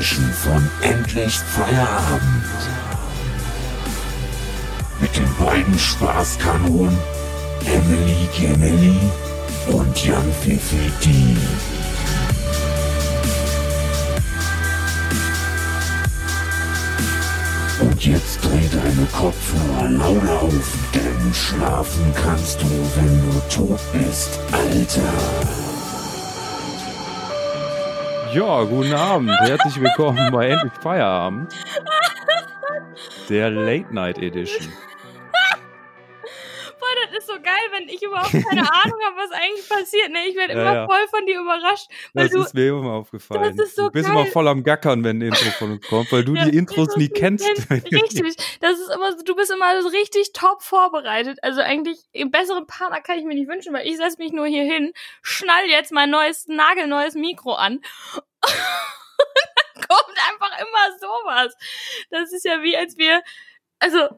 Edition von Endlich Feierabend. Mit den beiden Spaßkanonen Emily Gemily und Jan Fifi D. Und jetzt dreh deine Kopfhörer lauter auf, denn schlafen kannst du, wenn du tot bist, Alter. Ja, guten Abend. Herzlich willkommen bei Endlich Feierabend. Der Late Night Edition. Wenn ich überhaupt keine Ahnung habe, was eigentlich passiert. Ne? Ich werde Ja, immer ja. voll von dir überrascht. Weil Das du, ist mir immer aufgefallen. Das ist so du bist geil. immer voll am Gackern, wenn ein Intro von uns kommt, weil du Ja, die Intros nie kennst. Richtig. Das ist immer so, du bist immer so richtig top vorbereitet. Also eigentlich einen besseren Partner kann ich mir nicht wünschen, weil ich setze mich nur hier hin, schnall jetzt mein neues, nagelneues Mikro an. Und dann kommt einfach immer sowas. Das ist ja wie, als wir, also,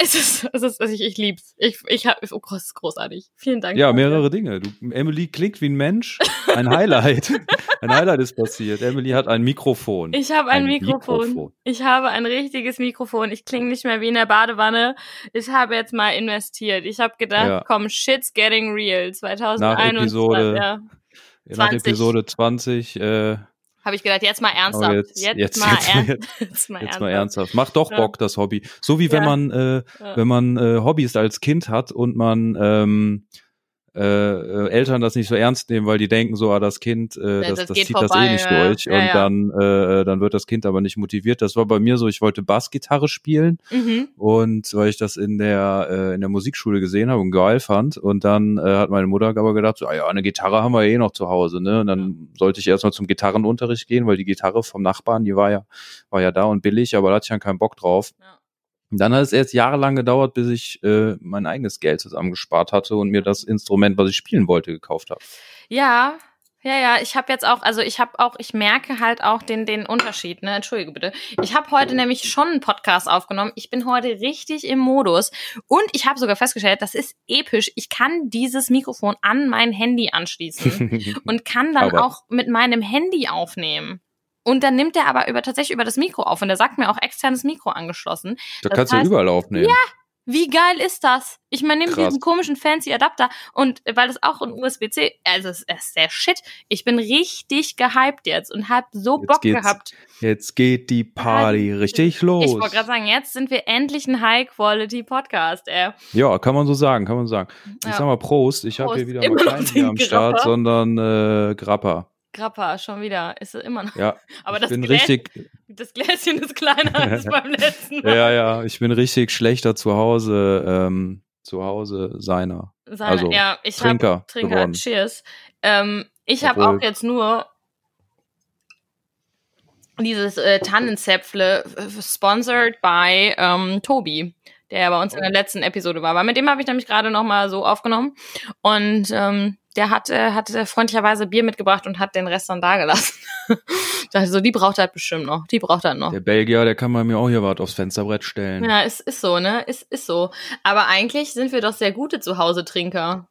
es ist, es ist, also ich, ich lieb's. Ich, ich hab, oh, groß, großartig. Vielen Dank. Ja, mehrere Dinge. Du, Emily klingt wie ein Mensch. Ein Highlight. ein Highlight ist passiert. Emily hat ein Mikrofon. Ich habe ein, Ein Mikrofon. Mikrofon. Ich habe ein richtiges Mikrofon. Ich klinge nicht mehr wie in der Badewanne. Ich habe jetzt mal investiert. Ich habe gedacht, Ja. komm, shit's getting real. 2021. Nach Episode ja, Nach 20. Episode 20. Äh, habe ich gedacht, jetzt mal ernsthaft. Jetzt, jetzt- jetzt- mal jetzt- ernst. Jetzt mal ernsthaft. mal ernsthaft. Macht doch Ja. Bock, das Hobby. So wie wenn Ja. man, äh, Ja. wenn man äh, Hobbys als Kind hat und man ähm, äh, äh, Eltern das nicht so ernst nehmen, weil die denken so, ah, das Kind, äh, das, das das zieht das vorbei, eh nicht ja. durch. Ja, und ja. dann, äh, dann wird das Kind aber nicht motiviert. Das war bei mir so, ich wollte Bassgitarre spielen Mhm. und weil ich das in der äh, in der Musikschule gesehen habe und geil fand und dann äh, hat meine Mutter aber gedacht, so, ah ja, eine Gitarre haben wir eh noch zu Hause, ne? Und dann sollte ich erstmal zum Gitarrenunterricht gehen, weil die Gitarre vom Nachbarn, die war ja war ja da und billig, aber da hatte ich dann keinen Bock drauf. Ja. Und dann hat es erst jahrelang gedauert, bis ich äh, mein eigenes Geld zusammengespart hatte und mir das Instrument, was ich spielen wollte, gekauft habe. Ja, ja, ja, ich habe jetzt auch, also ich habe auch, ich merke halt auch den, den Unterschied, ne? Entschuldige bitte. Ich habe heute nämlich schon einen Podcast aufgenommen. Ich bin heute richtig im Modus und ich habe sogar festgestellt, das ist episch. Ich kann dieses Mikrofon an mein Handy anschließen und kann dann Aber- auch mit meinem Handy aufnehmen. Und dann nimmt er aber über tatsächlich über das Mikro auf und er sagt mir auch externes Mikro angeschlossen. da Das kannst heißt- du überall aufnehmen. Wie geil ist das? Ich meine, nimm diesen komischen fancy Adapter und weil es auch ein USB-C, also es ist der Shit. Ich bin richtig gehypt jetzt und hab so Jetzt Bock gehabt. Jetzt geht die Party richtig los. Ich wollte gerade sagen, jetzt sind wir endlich ein High-Quality-Podcast, ey. Ja, kann man so sagen, kann man so sagen. Ich Ja. sag mal Prost, ich habe hier wieder Immer mal keinen am Start, sondern äh, Grappa. Grappa, schon wieder. Ist es immer noch. Ja, Aber ich das, bin Glä richtig, das Gläschen ist kleiner als beim letzten Mal. ja, ja, ich bin richtig schlechter zu Hause, ähm, zu Hause seiner Seine, also, ja, ich Trinker hab, Trinker, geworden. cheers. Ähm, ich habe auch jetzt nur dieses äh, Tannenzäpfle sponsored by ähm, Tobi, der bei uns in der letzten Episode war. Weil mit dem habe ich nämlich gerade noch mal so aufgenommen und ähm, der hat, äh, hat äh, freundlicherweise Bier mitgebracht und hat den Rest dann da gelassen. also die braucht er halt bestimmt noch. Die braucht er noch. Der Belgier, der kann bei mir auch hier was aufs Fensterbrett stellen. Ja, ist, ist so, ne? Ist, ist so. Aber eigentlich sind wir doch sehr gute Zuhause-Trinker.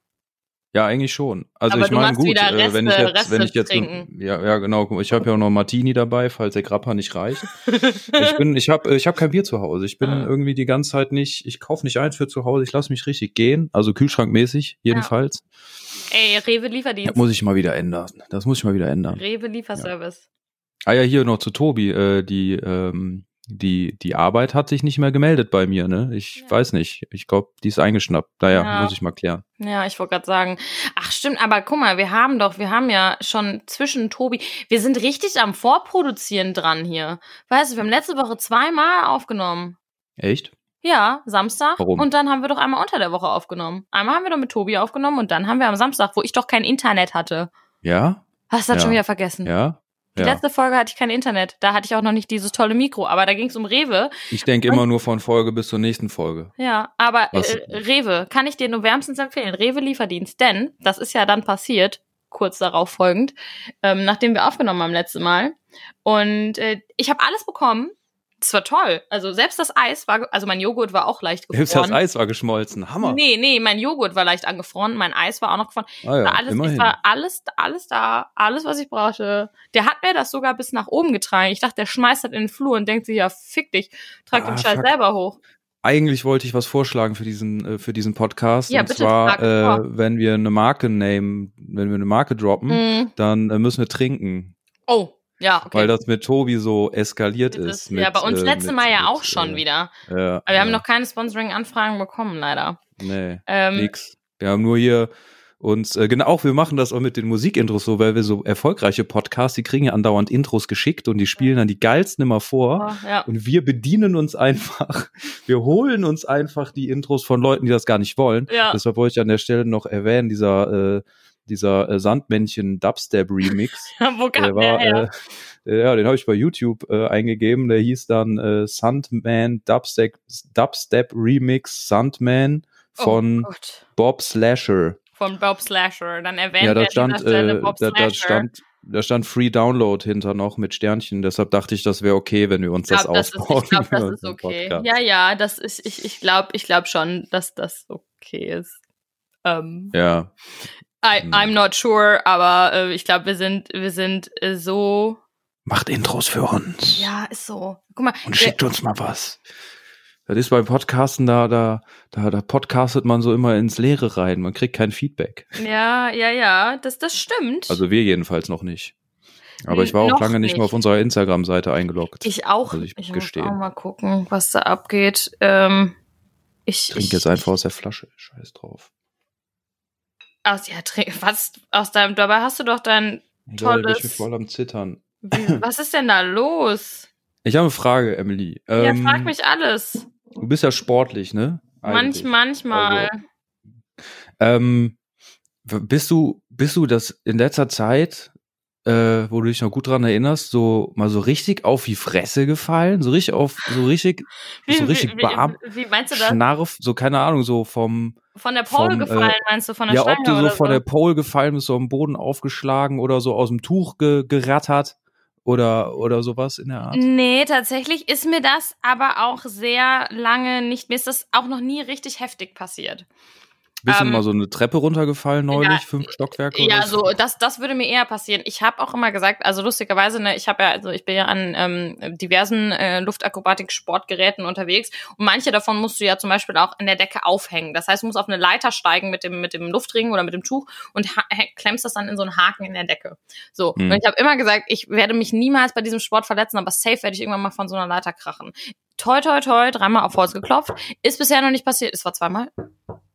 Ja, eigentlich schon. Also Aber ich meine gut, wieder äh, wenn ich Reste- jetzt, wenn ich Reste jetzt, trinken. ja, ja genau, ich habe ja auch noch Martini dabei, falls der Grappa nicht reicht. ich bin, ich habe, ich habe kein Bier zu Hause. Ich bin Ah. irgendwie die ganze Zeit nicht, ich kaufe nicht eins für zu Hause. Ich lasse mich richtig gehen, also Kühlschrankmäßig jedenfalls. Ey, Rewe Das Lieferdienst. muss ich mal wieder ändern. Das muss ich mal wieder ändern. Rewe Lieferservice. Ah ja, hier noch zu Tobi. Äh, die, ähm, die, die Arbeit hat sich nicht mehr gemeldet bei mir. Ne, ich Ja. weiß nicht. Ich glaube, die ist eingeschnappt. Naja, Ja. muss ich mal klären. Ja, ich wollte gerade sagen. Ach, stimmt, aber guck mal, wir haben doch, wir haben ja schon zwischen Tobi, wir sind richtig am Vorproduzieren dran hier. Weißt du, wir haben letzte Woche zweimal aufgenommen. Echt? Ja, Samstag. Warum? Und dann haben wir doch einmal unter der Woche aufgenommen. Einmal haben wir doch mit Tobi aufgenommen und dann haben wir am Samstag, wo ich doch kein Internet hatte. Ja? Hast du das Ja. schon wieder vergessen? Ja? Die ja. letzte Folge hatte ich kein Internet. Da hatte ich auch noch nicht dieses tolle Mikro. Aber da ging es um Rewe. Ich denke immer nur von Folge bis zur nächsten Folge. Ja, aber äh, Rewe kann ich dir nur wärmstens empfehlen. Rewe Lieferdienst. Denn, das ist ja dann passiert, kurz darauf folgend, ähm, nachdem wir aufgenommen haben letzte Mal. Und äh, ich habe alles bekommen. Das war toll. Also selbst das Eis war, also mein Joghurt war auch leicht Selbst gefroren. das Eis war geschmolzen. Hammer. Nee, nee, mein Joghurt war leicht angefroren, mein Eis war auch noch gefroren. ah, ja, war alles, immerhin. war alles, alles da, alles, was ich brauchte. Der hat mir das sogar bis nach oben getragen. Ich dachte, der schmeißt das in den Flur und denkt sich, ja, fick dich, trag Ah, den Scheiß fuck. selber hoch. Eigentlich wollte ich was vorschlagen für diesen, äh, für diesen Podcast. Ja, und bitte, zwar, äh, wenn wir eine Marke nehmen, wenn wir eine Marke droppen, Mm. dann äh, müssen wir trinken. Oh, ja, okay. Weil das mit Tobi so eskaliert Das ist. mit, ja, bei uns äh, letzte Mal ja auch schon äh, wieder. Ja, Aber wir haben noch keine Sponsoring-Anfragen bekommen, leider. Nee, Ähm, nix. Wir haben nur hier uns, äh, genau, auch wir machen das auch mit den Musikintros so, weil wir so erfolgreiche Podcasts, die kriegen ja andauernd Intros geschickt und die spielen dann die geilsten immer vor. oh, ja. Und wir bedienen uns einfach, wir holen uns einfach die Intros von Leuten, die das gar nicht wollen. Ja. Deshalb wollte ich an der Stelle noch erwähnen, dieser, äh, dieser äh, Sandmännchen Dubstep Remix. Wo kam der der war, her? äh, ja, den habe ich bei YouTube äh, eingegeben. Der hieß dann äh, Sandman Dubstep, Dubstep Remix Sandman von oh. Bob Slasher. Von Bob Slasher. Dann erwähnt Ja, er da an stand, äh, Bob da, da stand, da stand Free Download hinter noch mit Sternchen. Deshalb dachte ich, das wäre okay, wenn wir uns das glaub, das ist, ausbauen. ich glaube, das ist okay. Podcast. Ja, ja, das ist, ich, ich glaube, ich glaube schon, dass das okay ist. Ähm, Ja, I, Hm. I'm not sure, aber äh, ich glaube, wir sind, wir sind äh, so. macht Intros für uns. Ja, ist so. Guck mal, Und schickt uns mal was. Das ist beim Podcasten, da, da, da, da podcastet man so immer ins Leere rein. Man kriegt kein Feedback. ja, ja, ja, das, das stimmt. Also wir jedenfalls noch nicht. Aber ich war auch Noch lange nicht, mehr nicht. auf unserer Instagram-Seite eingeloggt. ich auch. muss ich ich muss gestehen. auch mal gucken, was da abgeht. Ähm, ich, trinke jetzt einfach aus der Flasche. Scheiß drauf. Aus, ja, was aus deinem, dabei hast du doch dein, Tolles. ich bin voll am Zittern. wie, was ist denn da los? Ich habe eine Frage, Emily. ja, Ähm, frag mich alles. Du bist ja sportlich, ne? Manch, manchmal. Also, Ähm, bist du, bist du das in letzter Zeit, äh, wo du dich noch gut dran erinnerst, so mal so richtig auf die Fresse gefallen? So richtig auf, so richtig, so richtig wie, wie, wie meinst du das? Schnarf, so keine Ahnung, so vom, Von der Pole vom, gefallen, äh, meinst du? Von der ja, Stange ob du so von der Pole gefallen bist, so am Boden aufgeschlagen oder so aus dem Tuch ge gerattert oder, oder sowas in der Art? Nee, tatsächlich ist mir das aber auch sehr lange nicht, mir ist das auch noch nie richtig heftig passiert. Bist ähm, du mal so eine Treppe runtergefallen neulich, ja, fünf Stockwerke Ja, oder so das das würde mir eher passieren. Ich habe auch immer gesagt, also lustigerweise, ne, ich habe ja also ich bin ja an ähm, diversen äh, Luftakrobatik-Sportgeräten unterwegs und manche davon musst du ja zum Beispiel auch in der Decke aufhängen. Das heißt, du musst auf eine Leiter steigen mit dem mit dem Luftring oder mit dem Tuch und klemmst das dann in so einen Haken in der Decke. So Hm. und ich habe immer gesagt, ich werde mich niemals bei diesem Sport verletzen, aber safe werde ich irgendwann mal von so einer Leiter krachen. Toi toi toi, dreimal auf Holz geklopft, ist bisher noch nicht passiert. Es war zweimal.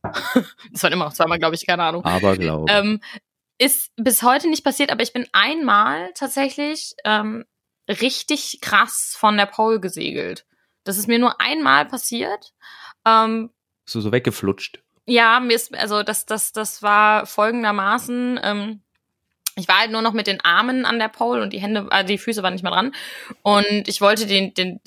Es waren immer noch zweimal, glaube ich, keine Ahnung. Aber glaube. Ähm, ist bis heute nicht passiert, aber ich bin einmal tatsächlich ähm, richtig krass von der Pole gesegelt. Das ist mir nur einmal passiert. Ähm, du so weggeflutscht? ja, mir ist, also das, das, das war folgendermaßen, ähm, ich war halt nur noch mit den Armen an der Pole und die Hände, äh, die Füße waren nicht mehr dran. Und ich wollte den, den,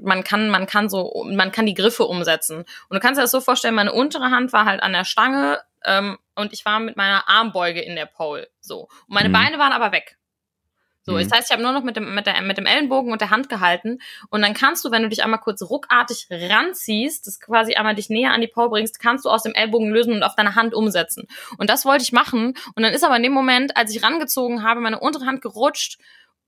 man kann, man kann so, man kann die Griffe umsetzen. Und du kannst dir das so vorstellen, meine untere Hand war halt an der Stange ähm, und ich war mit meiner Armbeuge in der Pole. So. Und meine Mhm. Beine waren aber weg. So, Mhm. das heißt, ich habe nur noch mit dem, mit, der, mit dem Ellenbogen und der Hand gehalten. Und dann kannst du, wenn du dich einmal kurz ruckartig ranziehst, das quasi einmal dich näher an die Pole bringst, kannst du aus dem Ellbogen lösen und auf deine Hand umsetzen. Und das wollte ich machen. Und dann ist aber in dem Moment, als ich rangezogen habe, meine untere Hand gerutscht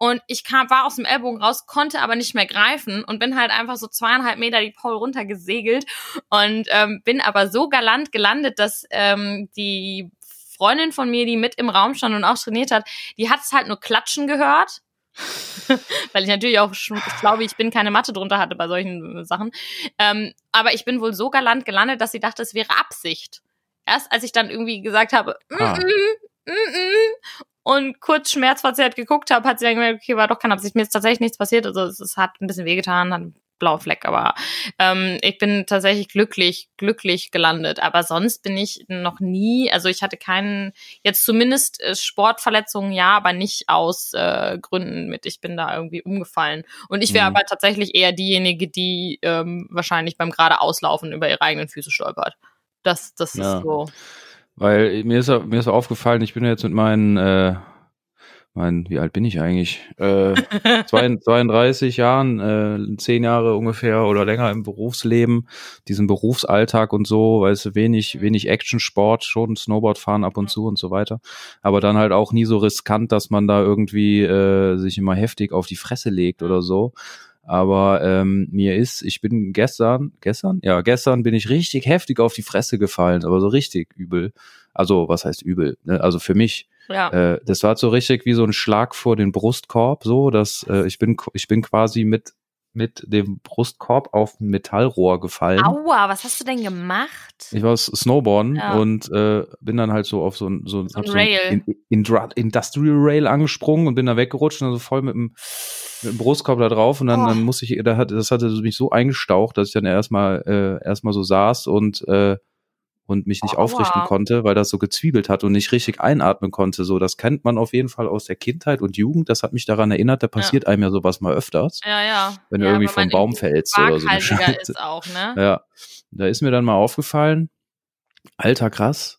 und ich kam, war aus dem Ellbogen raus, konnte aber nicht mehr greifen und bin halt einfach so zweieinhalb Meter die Pole runtergesegelt und ähm, bin aber so galant gelandet, dass ähm, die Freundin von mir, die mit im Raum stand und auch trainiert hat, die hat es halt nur klatschen gehört. Weil ich natürlich auch, ich glaube, ich bin keine Matte drunter hatte bei solchen äh, Sachen. Ähm, aber ich bin wohl so galant gelandet, dass sie dachte, es wäre Absicht. Erst als ich dann irgendwie gesagt habe, mm. -mm, mm -mm, und kurz schmerzverzerrt geguckt habe, hat sie dann gemerkt, okay, war doch keine Absicht. Mir ist tatsächlich nichts passiert. Also es, es hat ein bisschen wehgetan, hat einen blauen Fleck, aber ähm, ich bin tatsächlich glücklich, glücklich gelandet. Aber sonst bin ich noch nie, also ich hatte keinen, jetzt zumindest äh, Sportverletzungen ja, aber nicht aus äh, Gründen mit, ich bin da irgendwie umgefallen. Und ich wäre Mhm. aber tatsächlich eher diejenige, die ähm, wahrscheinlich beim gerade Auslaufen über ihre eigenen Füße stolpert. Das, das Ja. ist so. Weil mir ist, mir ist aufgefallen, ich bin ja jetzt mit meinen, äh, mein, wie alt bin ich eigentlich? Äh, 32 Jahren, äh, zehn Jahre ungefähr oder länger im Berufsleben, diesen Berufsalltag und so, weißt du, wenig, wenig Action-Sport, schon Snowboard fahren ab und zu und so weiter. Aber dann halt auch nie so riskant, dass man da irgendwie äh, sich immer heftig auf die Fresse legt oder so. Aber ähm, mir ist, ich bin gestern, gestern? Ja, gestern bin ich richtig heftig auf die Fresse gefallen, aber so richtig übel. Also, was heißt übel? Ne? Also für mich. Ja. Äh, das war so richtig wie so ein Schlag vor den Brustkorb, so, dass äh, ich bin, ich bin quasi mit mit dem Brustkorb auf ein Metallrohr gefallen. Aua, was hast du denn gemacht? Ich war Snowboarden Ja. und äh, bin dann halt so auf so ein, so, So ein Rail. In, Indra- Industrial Rail angesprungen und bin da weggerutscht und also voll mit dem, mit dem Brustkorb da drauf und dann, Oh. dann muss ich, da hat, das hatte mich so eingestaucht, dass ich dann erstmal äh, erstmal so saß und äh, und mich nicht Aua. aufrichten konnte, weil das so gezwiebelt hat und nicht richtig einatmen konnte. So, das kennt man auf jeden Fall aus der Kindheit und Jugend. Das hat mich daran erinnert, da passiert einem ja sowas mal öfters, Ja, ja. wenn du ja, irgendwie wenn vom Baum irgendwie fällst oder so. ist auch, ne? Ja, da ist mir dann mal aufgefallen, alter krass,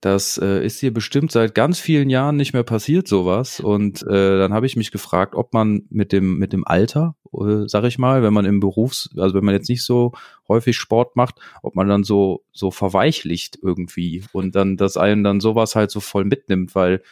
das äh, ist hier bestimmt seit ganz vielen Jahren nicht mehr passiert sowas. Und äh, dann habe ich mich gefragt, ob man mit dem mit dem Alter, äh, sag ich mal, wenn man im Berufs, also wenn man jetzt nicht so häufig Sport macht, ob man dann so so verweichlicht irgendwie und dann dass einen dann sowas halt so voll mitnimmt, weil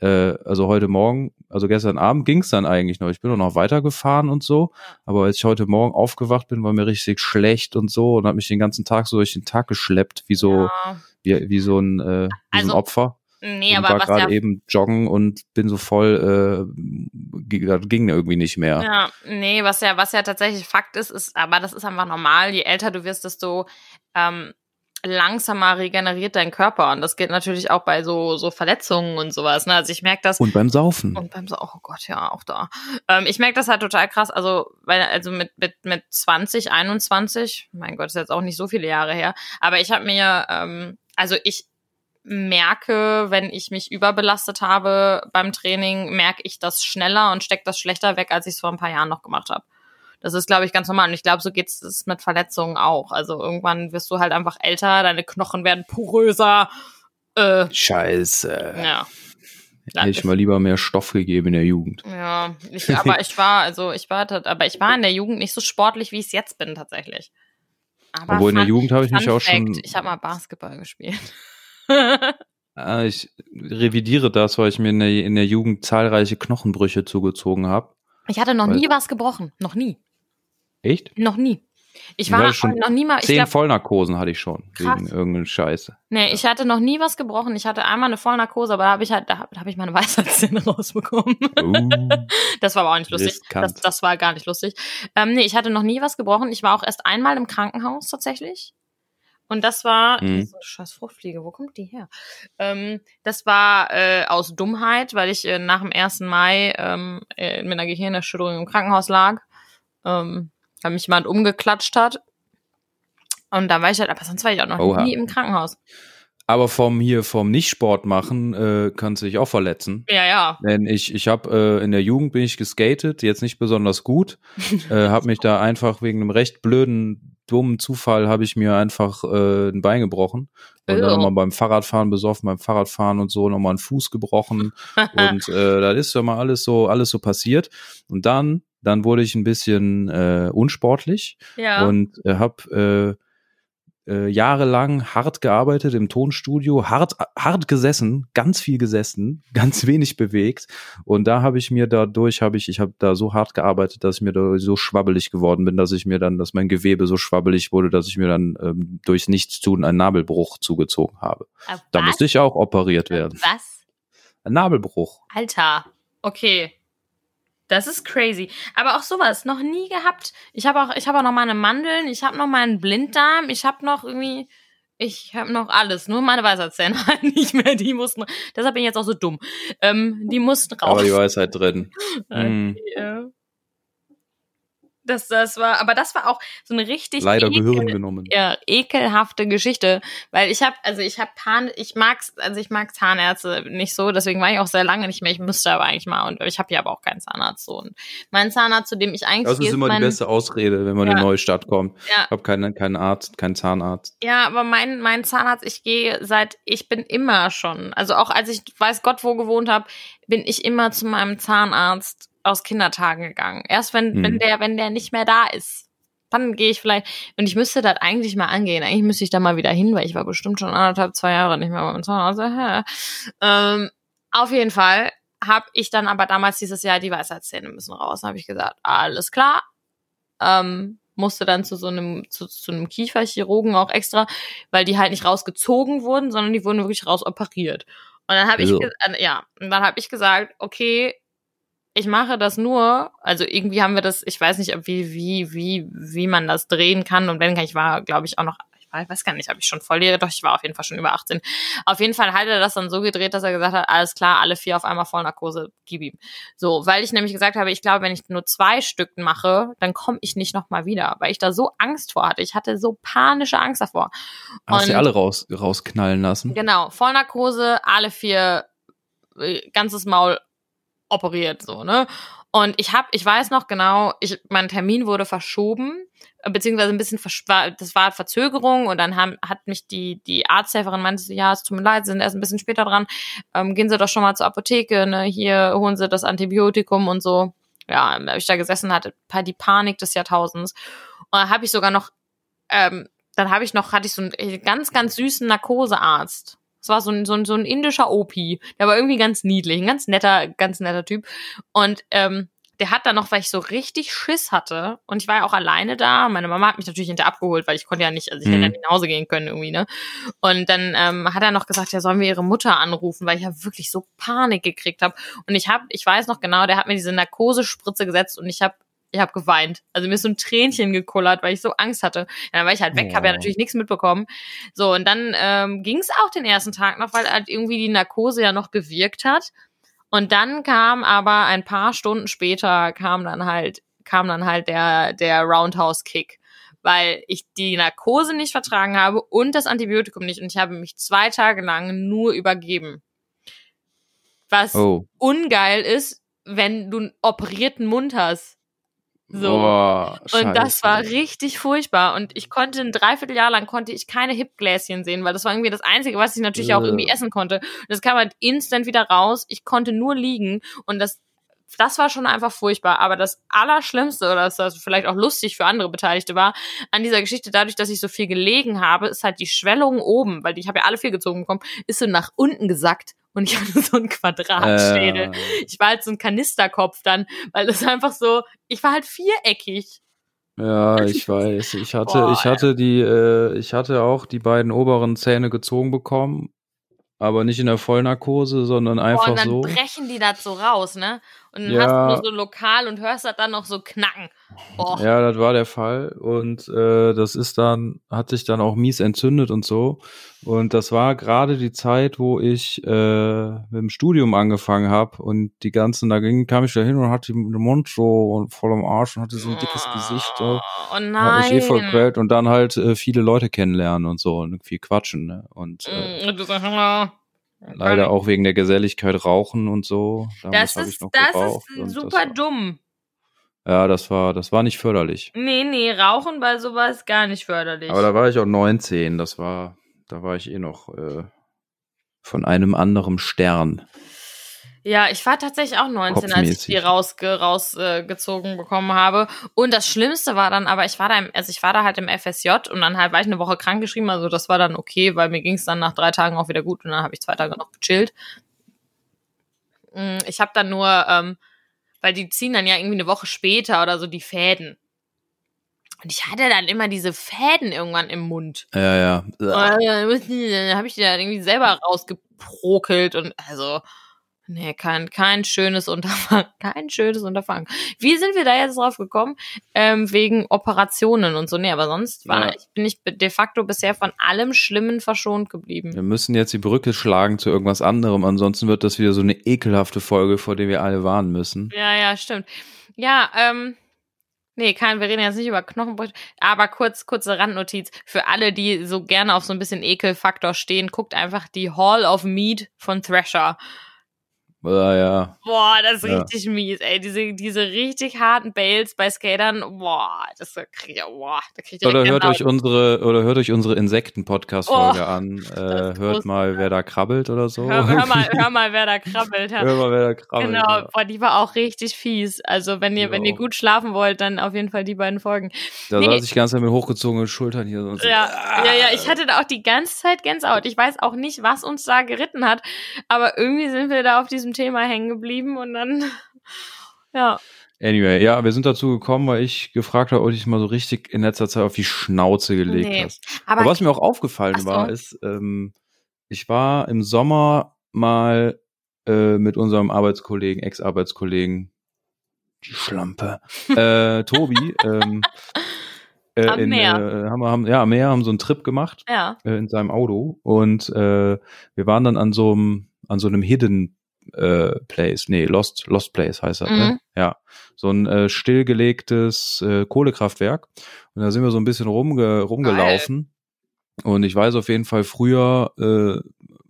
äh, also heute Morgen, also gestern Abend ging's dann eigentlich noch. Ich bin auch noch weitergefahren und so. Aber als ich heute Morgen aufgewacht bin, war mir richtig schlecht und so und habe mich den ganzen Tag so durch den Tag geschleppt, wie so, Ja. wie, wie so ein, äh, wie so Also, ein Opfer. Nee, und aber war gerade ja eben joggen und bin so voll, äh, ging, das ging irgendwie nicht mehr. Ja, nee, was ja, was ja tatsächlich Fakt ist, ist, aber das ist einfach normal. Je älter du wirst, desto ähm, langsamer regeneriert dein Körper. Und das geht natürlich auch bei so, so Verletzungen und sowas. Ne? Also ich merke das. Und beim Saufen. Und beim so, oh Gott, ja, auch da. Ähm, ich merke das halt total krass. Also, weil, also mit, mit, mit 20, 21, mein Gott, ist jetzt auch nicht so viele Jahre her. Aber ich habe mir, ähm, also ich merke, wenn ich mich überbelastet habe beim Training, merke ich das schneller und stecke das schlechter weg, als ich es vor ein paar Jahren noch gemacht habe. Das ist, glaube ich, ganz normal. Und ich glaube, so geht es mit Verletzungen auch. Also irgendwann wirst du halt einfach älter, deine Knochen werden poröser. Äh, Scheiße. ja. Hätte ich mal lieber mehr Stoff gegeben in der Jugend. Ja, ich, aber ich war, also ich war, aber ich war in der Jugend nicht so sportlich, wie ich es jetzt bin tatsächlich. Aber Obwohl in der Jugend habe ich mich auch schon. Ich habe mal Basketball gespielt. Ah, ich revidiere das, weil ich mir in der, in der Jugend zahlreiche Knochenbrüche zugezogen habe. ich hatte noch Weil- nie was gebrochen, noch nie, Echt? noch nie. Ich war schon noch nie mal. Ich Zehn glaub, Vollnarkosen hatte ich schon. Krass. Wegen irgendeiner Scheiße. nee, ich hatte noch nie was gebrochen. Ich hatte einmal eine Vollnarkose, aber da habe ich halt, da habe hab ich meine Weisheitszähne rausbekommen. Uh, Das war aber auch nicht lustig. Das, das war gar nicht lustig. Ähm, nee, ich hatte noch nie was gebrochen. Ich war auch erst einmal im Krankenhaus tatsächlich. Und das war, Mhm. ist eine scheiß Fruchtfliege, wo kommt die her? Ähm, das war äh, aus Dummheit, weil ich äh, nach dem 1. Mai ähm, äh, mit einer Gehirnerschütterung im Krankenhaus lag, ähm, weil mich jemand umgeklatscht hat. Und da war ich halt, aber sonst war ich auch noch Oha. nie im Krankenhaus. aber vom hier, vom Nicht-Sport machen, äh, kannst du dich auch verletzen. Ja, ja. Denn ich, ich habe äh, in der Jugend bin ich geskatet, jetzt nicht besonders gut. äh, habe mich da einfach wegen einem recht blöden, dummen Zufall habe ich mir einfach äh, ein Bein gebrochen. Und dann Oh. nochmal beim Fahrradfahren besoffen, beim Fahrradfahren und so nochmal einen Fuß gebrochen. und äh, das ist ja mal alles so, alles so passiert. Und dann, dann wurde ich ein bisschen äh, unsportlich ja. und äh, habe äh, äh, jahrelang hart gearbeitet im Tonstudio, hart, hart gesessen, ganz viel gesessen, ganz wenig bewegt. Und da habe ich mir dadurch, habe ich, ich habe da so hart gearbeitet, dass ich mir da so schwabbelig geworden bin, dass ich mir dann, dass mein Gewebe so schwabbelig wurde, dass ich mir dann ähm, durchs Nichtstun einen Nabelbruch zugezogen habe. Da musste ich auch operiert werden. Was? Ein Nabelbruch. Alter, okay. Das ist crazy. Aber auch sowas noch nie gehabt. Ich habe auch, ich habe auch noch meine Mandeln, ich habe noch meinen Blinddarm, ich habe noch irgendwie, ich habe noch alles. Nur meine Weisheitszähne halt nicht mehr. Die mussten, deshalb bin ich jetzt auch so dumm. Ähm, die mussten raus. Aber die Weisheit drin. Okay, äh. Das, das war, aber das war auch so eine richtig Leider ekel- Gehirn genommen. ja, ekelhafte Geschichte, weil ich habe, also ich habe Pan, ich mag's, also ich mag Zahnärzte nicht so, deswegen war ich auch sehr lange nicht mehr. Ich müsste aber eigentlich mal und ich habe ja aber auch keinen Zahnarzt so. Und mein Zahnarzt, zu dem ich eigentlich Das ist immer mein, die beste Ausrede, wenn man in Ja. eine neue Stadt kommt. Ja. Ich habe keinen, keinen Arzt, keinen Zahnarzt. Ja, aber mein, mein Zahnarzt, ich gehe seit, ich bin immer schon, also auch als ich weiß Gott wo gewohnt habe, bin ich immer zu meinem Zahnarzt aus Kindertagen gegangen. Erst wenn, Hm. wenn der, wenn der nicht mehr da ist, dann gehe ich vielleicht, und ich müsste das eigentlich mal angehen. Eigentlich müsste ich da mal wieder hin, weil ich war bestimmt schon anderthalb, zwei Jahre nicht mehr beim Zahnarzt. hä. Ähm, auf jeden Fall habe ich dann aber damals dieses Jahr die Weisheitszähne müssen raus. Habe ich gesagt, alles klar, ähm, musste dann zu so einem zu, zu einem Kieferchirurgen auch extra, weil die halt nicht rausgezogen wurden, sondern die wurden wirklich rausoperiert. Und dann habe ich Also. ge- äh, ja, und dann habe ich gesagt, okay, ich mache das nur, also irgendwie haben wir das, ich weiß nicht, ob wie wie wie wie man das drehen kann und wenn ich war, glaube ich auch noch ich war- weiß gar nicht, ob ich schon volljährig, doch ich war auf jeden Fall schon über 18. Auf jeden Fall hat er das dann so gedreht, dass er gesagt hat, alles klar, alle vier auf einmal Vollnarkose, gib ihm. So, weil ich nämlich gesagt habe, ich glaube, wenn ich nur zwei Stück mache, dann komme ich nicht nochmal wieder, weil ich da so Angst vor hatte. Ich hatte so panische Angst davor. Hast du alle raus, rausknallen lassen? Genau, Vollnarkose, alle vier, äh, ganzes Maul operiert, so, ne? Und ich habe, ich weiß noch genau, ich, mein Termin wurde verschoben, äh, beziehungsweise ein bisschen, versch- das war Verzögerung und dann haben, hat mich die, die Arzthelferin meinte, ja, es tut mir leid, Sie sind erst ein bisschen später dran, ähm, gehen Sie doch schon mal zur Apotheke, ne, hier holen Sie das Antibiotikum und so. Ja, da hab ich da gesessen, hatte die Panik des Jahrtausends. Und dann habe ich sogar noch, ähm, dann habe ich noch, hatte ich so einen ganz, ganz süßen Narkosearzt. Das war so ein, so ein, so ein indischer OP. Der war irgendwie ganz niedlich, ein ganz netter, ganz netter Typ. Und ähm, der hat dann noch, weil ich so richtig Schiss hatte, und ich war ja auch alleine da. Meine Mama hat mich natürlich hinter abgeholt, weil ich konnte ja nicht, also ich hätte ja Mhm. nicht nach Hause gehen können irgendwie, ne? Und dann ähm, hat er noch gesagt, ja, sollen wir ihre Mutter anrufen, weil ich ja wirklich so Panik gekriegt habe. Und ich habe, ich weiß noch genau, der hat mir diese Narkosespritze gesetzt und ich habe ich habe geweint. Also mir ist so ein Tränchen gekullert, weil ich so Angst hatte. Ja, dann war ich halt weg, habe ja Oh. natürlich nichts mitbekommen. So, und dann ähm, ging es auch den ersten Tag noch, weil halt irgendwie die Narkose ja noch gewirkt hat. Und dann kam aber ein paar Stunden später kam dann halt kam dann halt der der Roundhouse Kick, weil ich die Narkose nicht vertragen habe und das Antibiotikum nicht und ich habe mich zwei Tage lang nur übergeben. Was Oh. ungeil ist, wenn du einen operierten Mund hast. So. Boah, Und das war richtig furchtbar. Und ich konnte ein Dreivierteljahr lang konnte ich keine Hipgläschen sehen, weil das war irgendwie das Einzige, was ich natürlich auch irgendwie essen konnte. Und das kam halt instant wieder raus. Ich konnte nur liegen. Und das, das war schon einfach furchtbar. Aber das Allerschlimmste, oder das das vielleicht auch lustig für andere Beteiligte war, an dieser Geschichte, dadurch, dass ich so viel gelegen habe, ist halt die Schwellung oben, weil ich habe ja alle vier gezogen bekommen, ist so nach unten gesackt. Und ich hatte so einen Quadratschädel. Äh, Ich war halt so ein Kanisterkopf dann, weil das einfach so, ich war halt viereckig. ja, ich weiß. Ich hatte, Boah, ich hatte die, äh, ich hatte auch die beiden oberen Zähne gezogen bekommen, aber nicht in der Vollnarkose, sondern Boah, einfach und dann so. brechen die das so raus, ne? Und dann Ja. hast du nur so lokal und hörst das dann noch so knacken. Boah. Ja, das war der Fall und äh, das ist dann, hat sich dann auch mies entzündet und so. Und das war gerade die Zeit, wo ich äh, mit dem Studium angefangen habe und die ganzen, da ging, kam ich da hin und hatte den Mund so und voll am Arsch und hatte so ein dickes Gesicht. So. Oh Hab nein. mich eh voll quält und dann halt äh, viele Leute kennenlernen und so und viel quatschen. Ne? Und äh, Mm, Und du sagst, "Hallo." Leider auch wegen der Geselligkeit rauchen und so. Damals Das ist, noch das ist und das super war- dumm. Ja, das war, das war nicht förderlich. Nee, nee, Rauchen bei sowas gar nicht förderlich. Aber da war ich auch 19, das war, da war ich eh noch äh, von einem anderen Stern. Ja, ich war tatsächlich auch 19, als ich die rausge rausgezogen äh, bekommen habe. Und das Schlimmste war dann, aber ich war da, im, also ich war da halt im FSJ und dann halt war ich eine Woche krank geschrieben, also das war dann okay, weil mir ging es dann nach drei Tagen auch wieder gut und dann habe ich zwei Tage noch gechillt. Mm, Ich habe dann nur, ähm, weil die ziehen dann ja irgendwie eine Woche später oder so die Fäden. Und ich hatte dann immer diese Fäden irgendwann im Mund. Ja, ja. Und dann habe ich die dann irgendwie selber rausgeprokelt und also, nee, kein, kein schönes Unterfangen, kein schönes Unterfangen. Wie sind wir da jetzt drauf gekommen? Ähm, wegen Operationen und so. Nee, aber sonst war Ja. ich, bin ich de facto bisher von allem Schlimmen verschont geblieben. Wir müssen jetzt die Brücke schlagen zu irgendwas anderem, ansonsten wird das wieder so eine ekelhafte Folge, vor der wir alle warnen müssen. Ja, ja, stimmt. Ja, ähm, Nee, kein, wir reden jetzt nicht über Knochenbrüche, aber kurz, kurze Randnotiz. Für alle, die so gerne auf so ein bisschen Ekelfaktor stehen, guckt einfach die Hall of Meat von Thrasher. Ja, ja. Boah, das ist Ja. richtig mies, ey. Diese, diese richtig harten Bales bei Skatern, boah, das krieg ich, boah, da krieg ich Oder hört euch unsere oder hört euch unsere Insekten-Podcast-Folge Oh, an. Äh, hört mal, wer da krabbelt oder so. Hör, hör, mal, hör mal, wer da krabbelt. Hör mal, wer da krabbelt. Genau, ja. boah, die war auch richtig fies. Also wenn ihr, wenn ihr gut schlafen wollt, dann auf jeden Fall die beiden Folgen. Da Nee. saß ich ganz mit hochgezogenen Schultern hier. Und so, Ja, ja, ja, ich hatte da auch die ganze Zeit Gänsehaut. Ich weiß auch nicht, was uns da geritten hat, aber irgendwie sind wir da auf diesem Thema hängen geblieben und dann, ja. Anyway, ja, wir sind dazu gekommen, weil ich gefragt habe, ob ich mal so richtig in letzter Zeit auf die Schnauze gelegt Nee. hast. Aber, Aber was mir auch aufgefallen so. war, ist, ähm, ich war im Sommer mal äh, mit unserem Arbeitskollegen, Ex-Arbeitskollegen, die Schlampe, äh, Tobi, ähm, äh, Am in, Meer. Äh, haben wir, haben, ja, am Meer haben so einen Trip gemacht ja, äh, in seinem Auto und äh, wir waren dann an so einem an so einem Hidden äh, Place, nee, Lost Lost Place heißt das, Mhm. ne? Ja, so ein äh, stillgelegtes äh, Kohlekraftwerk und da sind wir so ein bisschen rumge rumgelaufen und ich weiß auf jeden Fall früher äh,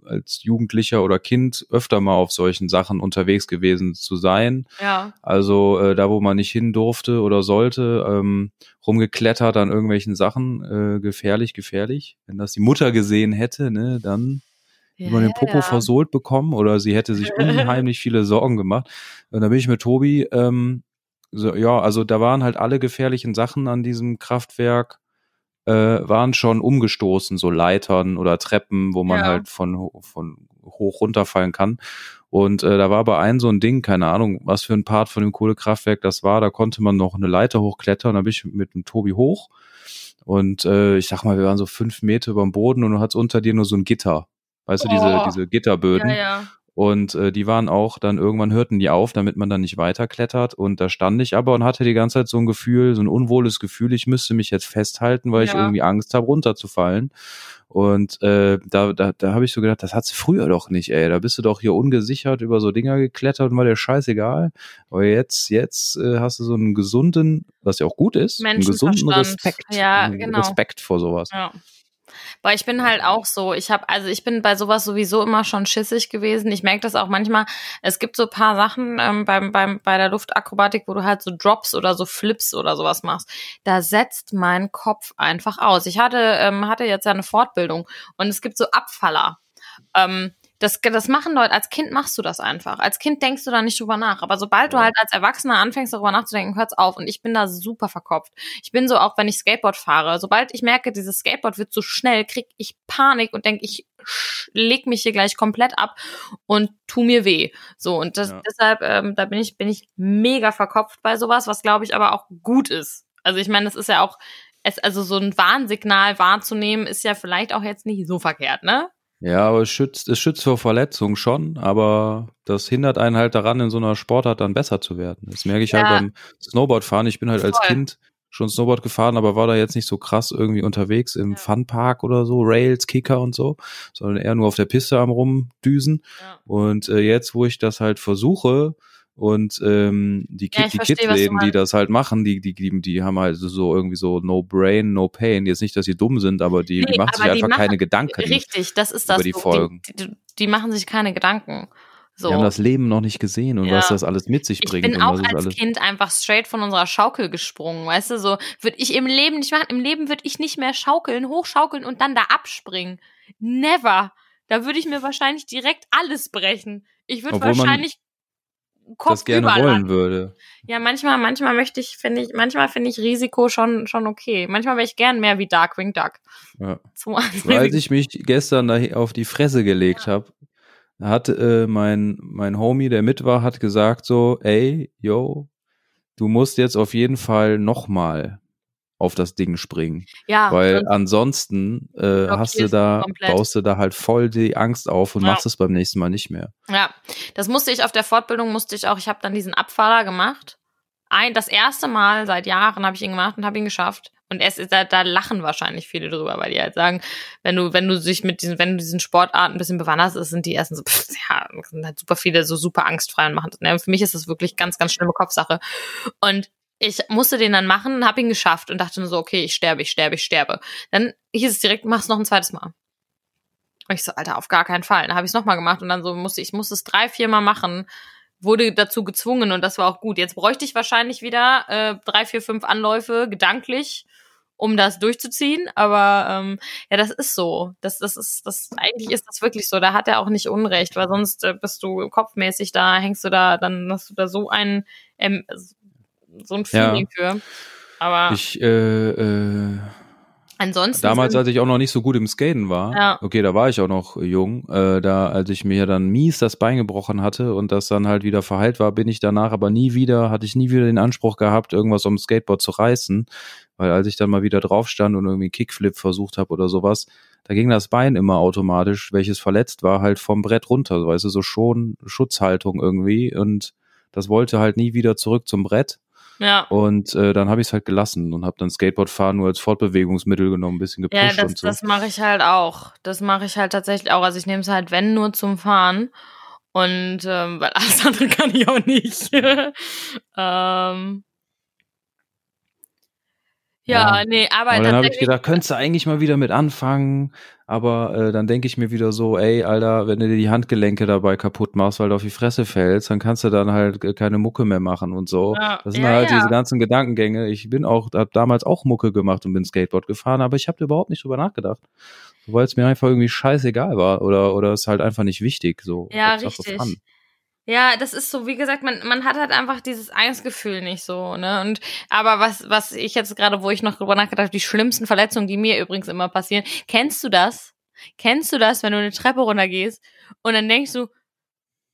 als Jugendlicher oder Kind öfter mal auf solchen Sachen unterwegs gewesen zu sein. ja. Also äh, da, wo man nicht hin durfte oder sollte, ähm, rumgeklettert an irgendwelchen Sachen, äh, gefährlich, gefährlich. Wenn das die Mutter gesehen hätte, ne, dann hätte man den Popo ja. versohlt bekommen oder sie hätte sich unheimlich viele Sorgen gemacht. Und da bin ich mit Tobi, ähm, so, ja, also da waren halt alle gefährlichen Sachen an diesem Kraftwerk, äh, waren schon umgestoßen, so Leitern oder Treppen, wo man Ja. halt von, von hoch runterfallen kann. Und äh, da war aber ein so ein Ding, keine Ahnung, was für ein Part von dem Kohlekraftwerk das war. Da konnte man noch eine Leiter hochklettern. Da bin ich mit dem Tobi hoch. Und äh, ich sag mal, wir waren so fünf Meter über dem Boden und du hattest unter dir nur so ein Gitter. Weißt du, diese, Oh. diese Gitterböden. Ja, ja. Und äh, die waren auch, dann irgendwann hörten die auf, damit man dann nicht weiterklettert. Und da stand ich aber und hatte die ganze Zeit so ein Gefühl, so ein unwohles Gefühl, ich müsste mich jetzt festhalten, weil ich Ja. irgendwie Angst habe, runterzufallen. Und äh, da, da, da habe ich so gedacht, das hat sie früher doch nicht, ey. Da bist du doch hier ungesichert über so Dinger geklettert und war dir scheißegal. Aber jetzt, jetzt äh, hast du so einen gesunden, was ja auch gut ist, einen gesunden. Respekt. Ja, genau. Respekt vor sowas. Ja. Weil ich bin halt auch so, ich habe, also ich bin bei sowas sowieso immer schon schissig gewesen. Ich merke das auch manchmal. Es gibt so paar Sachen ähm, beim, beim, bei der Luftakrobatik, wo du halt so Drops oder so Flips oder sowas machst. Da setzt mein Kopf einfach aus. Ich hatte, ähm, hatte jetzt ja eine Fortbildung und es gibt so Abfaller. Ähm, das, das machen Leute, als Kind machst du das einfach. Als Kind denkst du da nicht drüber nach. Aber sobald du halt als Erwachsener anfängst, darüber nachzudenken, hört's auf. Und ich bin da super verkopft. Ich bin so auch, wenn ich Skateboard fahre, sobald ich merke, dieses Skateboard wird zu schnell, krieg ich Panik und denke, ich leg mich hier gleich komplett ab und tu mir weh. So, und das, Ja. deshalb, ähm, da bin ich, bin ich mega verkopft bei sowas, was glaube ich aber auch gut ist. Also ich meine, das ist ja auch, es, also so ein Warnsignal wahrzunehmen, ist ja vielleicht auch jetzt nicht so verkehrt, ne? Ja, aber es schützt, es schützt vor Verletzungen schon, aber das hindert einen halt daran, in so einer Sportart dann besser zu werden. Das merke ich Ja. halt beim Snowboardfahren. Ich bin halt als Voll. Kind schon Snowboard gefahren, aber war da jetzt nicht so krass irgendwie unterwegs im Ja. Funpark oder so, Rails, Kicker und so, sondern eher nur auf der Piste am rumdüsen. Ja. Und äh, jetzt, wo ich das halt versuche und ähm, die, Ja, Kid, ich die verstehe, Kids-Läden, die das halt machen, die, die, die, die haben halt so irgendwie so no brain, no pain. Jetzt nicht, dass sie dumm sind, aber die, die Nee, machen sich die einfach keine machen- Gedanken. Richtig, das ist das. über die so, Folgen. Die, die, die machen sich keine Gedanken. So. Die haben das Leben noch nicht gesehen und Ja. was das alles mit sich ich bringt. bin und auch als alles Kind einfach straight von unserer Schaukel gesprungen, weißt du, so würde ich im Leben nicht machen. Im Leben würde ich nicht mehr schaukeln, hochschaukeln und dann da abspringen. Never. Da würde ich mir wahrscheinlich direkt alles brechen. Ich würde wahrscheinlich Kopf das gerne überall wollen würde. Ja, manchmal, manchmal möchte ich, finde ich, manchmal finde ich Risiko schon, schon okay. Manchmal wäre ich gern mehr wie Darkwing Duck. Ja. Weil ich mich gestern da auf die Fresse gelegt habe, hat äh, mein, mein Homie, der mit war, hat gesagt so, ey, yo, du musst jetzt auf jeden Fall nochmal auf das Ding springen. ja, Weil sonst- ansonsten äh, hast du da, komplett. baust du da halt voll die Angst auf und Ja. machst es beim nächsten Mal nicht mehr. Ja, das musste ich auf der Fortbildung, musste ich auch, ich habe dann diesen Abfahrer gemacht. Ein, das erste Mal seit Jahren habe ich ihn gemacht und habe ihn geschafft. Und es ist, da, da lachen wahrscheinlich viele drüber, weil die halt sagen, wenn du, wenn du dich mit diesen, wenn du diesen Sportarten ein bisschen bewanderst, ist, sind die ersten so, pff, ja, sind halt super viele so super angstfrei und machen das. Ne? Für mich ist das wirklich ganz, ganz schlimme Kopfsache. Und ich musste den dann machen, habe ihn geschafft und dachte nur so, okay, ich sterbe, ich sterbe, ich sterbe. Dann hieß es direkt, mach's noch ein zweites Mal. Und ich so, Alter, auf gar keinen Fall. Dann habe ich es nochmal gemacht und dann so musste ich, musste es drei, vier Mal machen, wurde dazu gezwungen und das war auch gut. Jetzt bräuchte ich wahrscheinlich wieder äh, drei, vier, fünf Anläufe gedanklich, um das durchzuziehen. Aber ähm, ja, das ist so. Das, das ist, das eigentlich ist das wirklich so. Da hat er auch nicht Unrecht, weil sonst äh, bist du kopfmäßig da, hängst du da, dann hast du da so ein ähm, so ein Feeling Ja. für. Aber Ich, äh, äh, ansonsten. damals, als ich auch noch nicht so gut im Skaten war, Ja. okay, da war ich auch noch jung, äh, da, als ich mir dann mies das Bein gebrochen hatte und das dann halt wieder verheilt war, bin ich danach aber nie wieder, hatte ich nie wieder den Anspruch gehabt, irgendwas am Skateboard zu reißen, weil als ich dann mal wieder drauf stand und irgendwie Kickflip versucht habe oder sowas, da ging das Bein immer automatisch, welches verletzt war, halt vom Brett runter, weißt du, so schon Schutzhaltung irgendwie und das wollte halt nie wieder zurück zum Brett. Ja. Und äh, dann habe ich es halt gelassen und habe dann Skateboardfahren nur als Fortbewegungsmittel genommen, ein bisschen Ja, gepusht das, und so. das mache ich halt auch. Das mache ich halt tatsächlich auch. Also ich nehme es halt, wenn, nur zum Fahren. Und ähm, weil alles andere kann ich auch nicht. ähm, ja, Ja. nee, aber, aber dann habe ich gedacht, könntest du eigentlich mal wieder mit anfangen. Aber äh, dann denke ich mir wieder so, ey, Alter, wenn du dir die Handgelenke dabei kaputt machst, weil du auf die Fresse fällst, dann kannst du dann halt äh, keine Mucke mehr machen und so. Ja, Das sind ja, halt ja. diese ganzen Gedankengänge. Ich bin auch, habe damals auch Mucke gemacht und bin Skateboard gefahren, aber ich habe überhaupt nicht drüber nachgedacht. Weil es mir einfach irgendwie scheißegal war oder, oder es halt einfach nicht wichtig. So, Ja, Hauptsache richtig. Fun. Ja, das ist so, wie gesagt, man, man hat halt einfach dieses Angstgefühl nicht so, ne? Und aber was, was ich jetzt gerade, wo ich noch drüber nachgedacht habe, die schlimmsten Verletzungen, die mir übrigens immer passieren, kennst du das? Kennst du das, wenn du eine Treppe runtergehst und dann denkst du,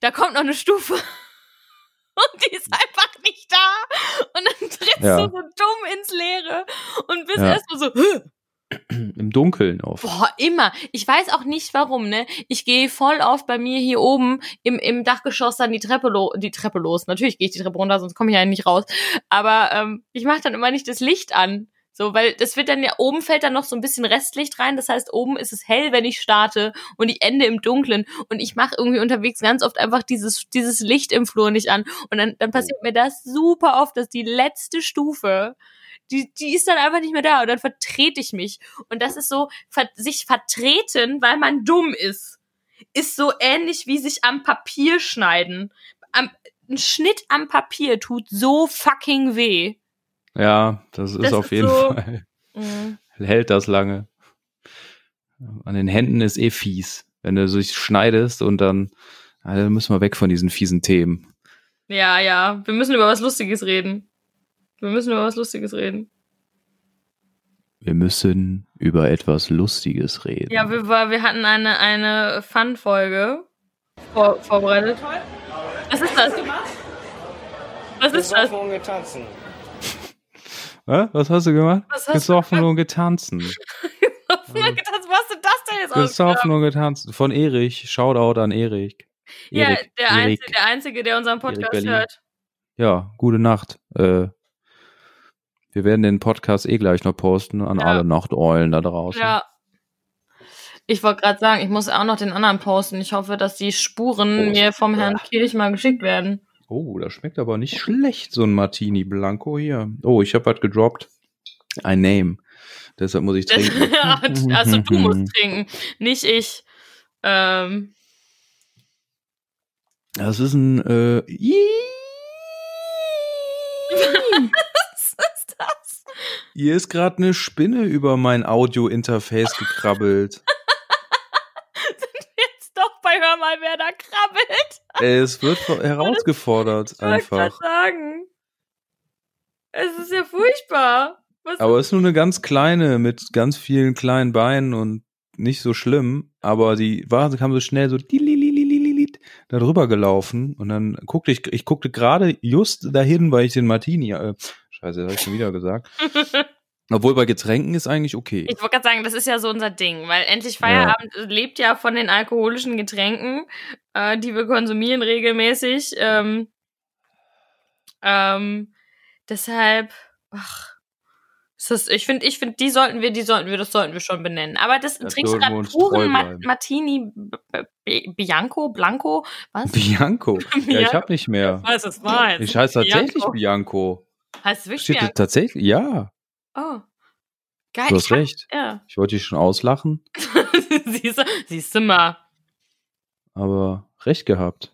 da kommt noch eine Stufe und die ist einfach nicht da und dann trittst Ja. du so dumm ins Leere und bist Ja. erstmal so, "Hä?" Im Dunkeln auf. Boah, immer. Ich weiß auch nicht warum, ne? Ich gehe voll oft bei mir hier oben im, im Dachgeschoss dann die Treppe, lo die Treppe los. Natürlich gehe ich die Treppe runter, sonst komme ich ja nicht raus. Aber ähm, ich mache dann immer nicht das Licht an. So, weil das wird dann ja, oben fällt dann noch so ein bisschen Restlicht rein. Das heißt, oben ist es hell, wenn ich starte und ich ende im Dunklen. Und ich mache irgendwie unterwegs ganz oft einfach dieses, dieses Licht im Flur nicht an. Und dann, dann passiert mir das super oft, dass die letzte Stufe, die, die ist dann einfach nicht mehr da. Und dann vertrete ich mich. Und das ist so, ver sich vertreten, weil man dumm ist, ist so ähnlich wie sich am Papier schneiden. Am, ein Schnitt am Papier tut so fucking weh. Ja, das ist Das auf ist jeden so- Fall. Mhm. Hält das lange. An den Händen ist eh fies. Wenn du sich schneidest und dann, also müssen wir weg von diesen fiesen Themen. Ja, ja. Wir müssen über was Lustiges reden. Wir müssen über was Lustiges reden. Wir müssen über etwas Lustiges reden. Ja, wir, wir hatten eine, eine Fun-Folge vor, vorbereitet. Was ist das? Was ist das? Besoffen und getanzen. Hä? Was hast du gemacht? Was hast du Gesoffen und getanzen. Wo hast du das denn jetzt Gesoffen und getanzen. Von Erich. Shoutout an Erich. Ja, Erik, der, Erik. Einzige, der Einzige, der unseren Podcast hört. Ja, gute Nacht. Äh, wir werden den Podcast eh gleich noch posten an Ja. alle Nachteulen da draußen. Ja. Ich wollte gerade sagen, ich muss auch noch den anderen posten. Ich hoffe, dass die Spuren Prost. mir vom Herrn Kirch mal geschickt werden. Oh, das schmeckt aber nicht schlecht, so ein Martini Blanco hier. Oh, ich habe was gedroppt. Ein Name. Deshalb muss ich trinken. also du musst trinken, nicht ich. Ähm, Das ist ein äh? Hier ist gerade eine Spinne über mein Audio-Interface gekrabbelt. Jetzt doch bei Hör mal, wer da krabbelt. es wird herausgefordert Ich grad einfach. sagen. Es ist ja furchtbar. Was Aber es ist nur eine ganz kleine mit ganz vielen kleinen Beinen und nicht so schlimm. Aber die war, kam so schnell so da drüber gelaufen und dann guckte ich, ich guckte gerade just dahin, weil ich den Martini, äh, scheiße, das habe ich schon wieder gesagt. Obwohl bei Getränken ist eigentlich okay. Ich wollte gerade sagen, das ist ja so unser Ding, weil endlich Feierabend lebt ja von den alkoholischen Getränken, äh, die wir konsumieren regelmäßig. Ähm, ähm, deshalb, ach, das, ich finde, ich finde, die sollten wir, die sollten wir, das sollten wir schon benennen. Aber das, Das trinkst du gerade puren Ma. Martini B Bianco, Blanco, was? Bianco. Ja, ich habe nicht mehr. Was ist meins? Ich heiße tatsächlich Bianco. Hast du wirklich Steht tatsächlich? Ja, Oh. Geil. du hast ich hab- recht. Ja. Ich wollte dich schon auslachen, siehst, du, siehst du mal. aber recht gehabt.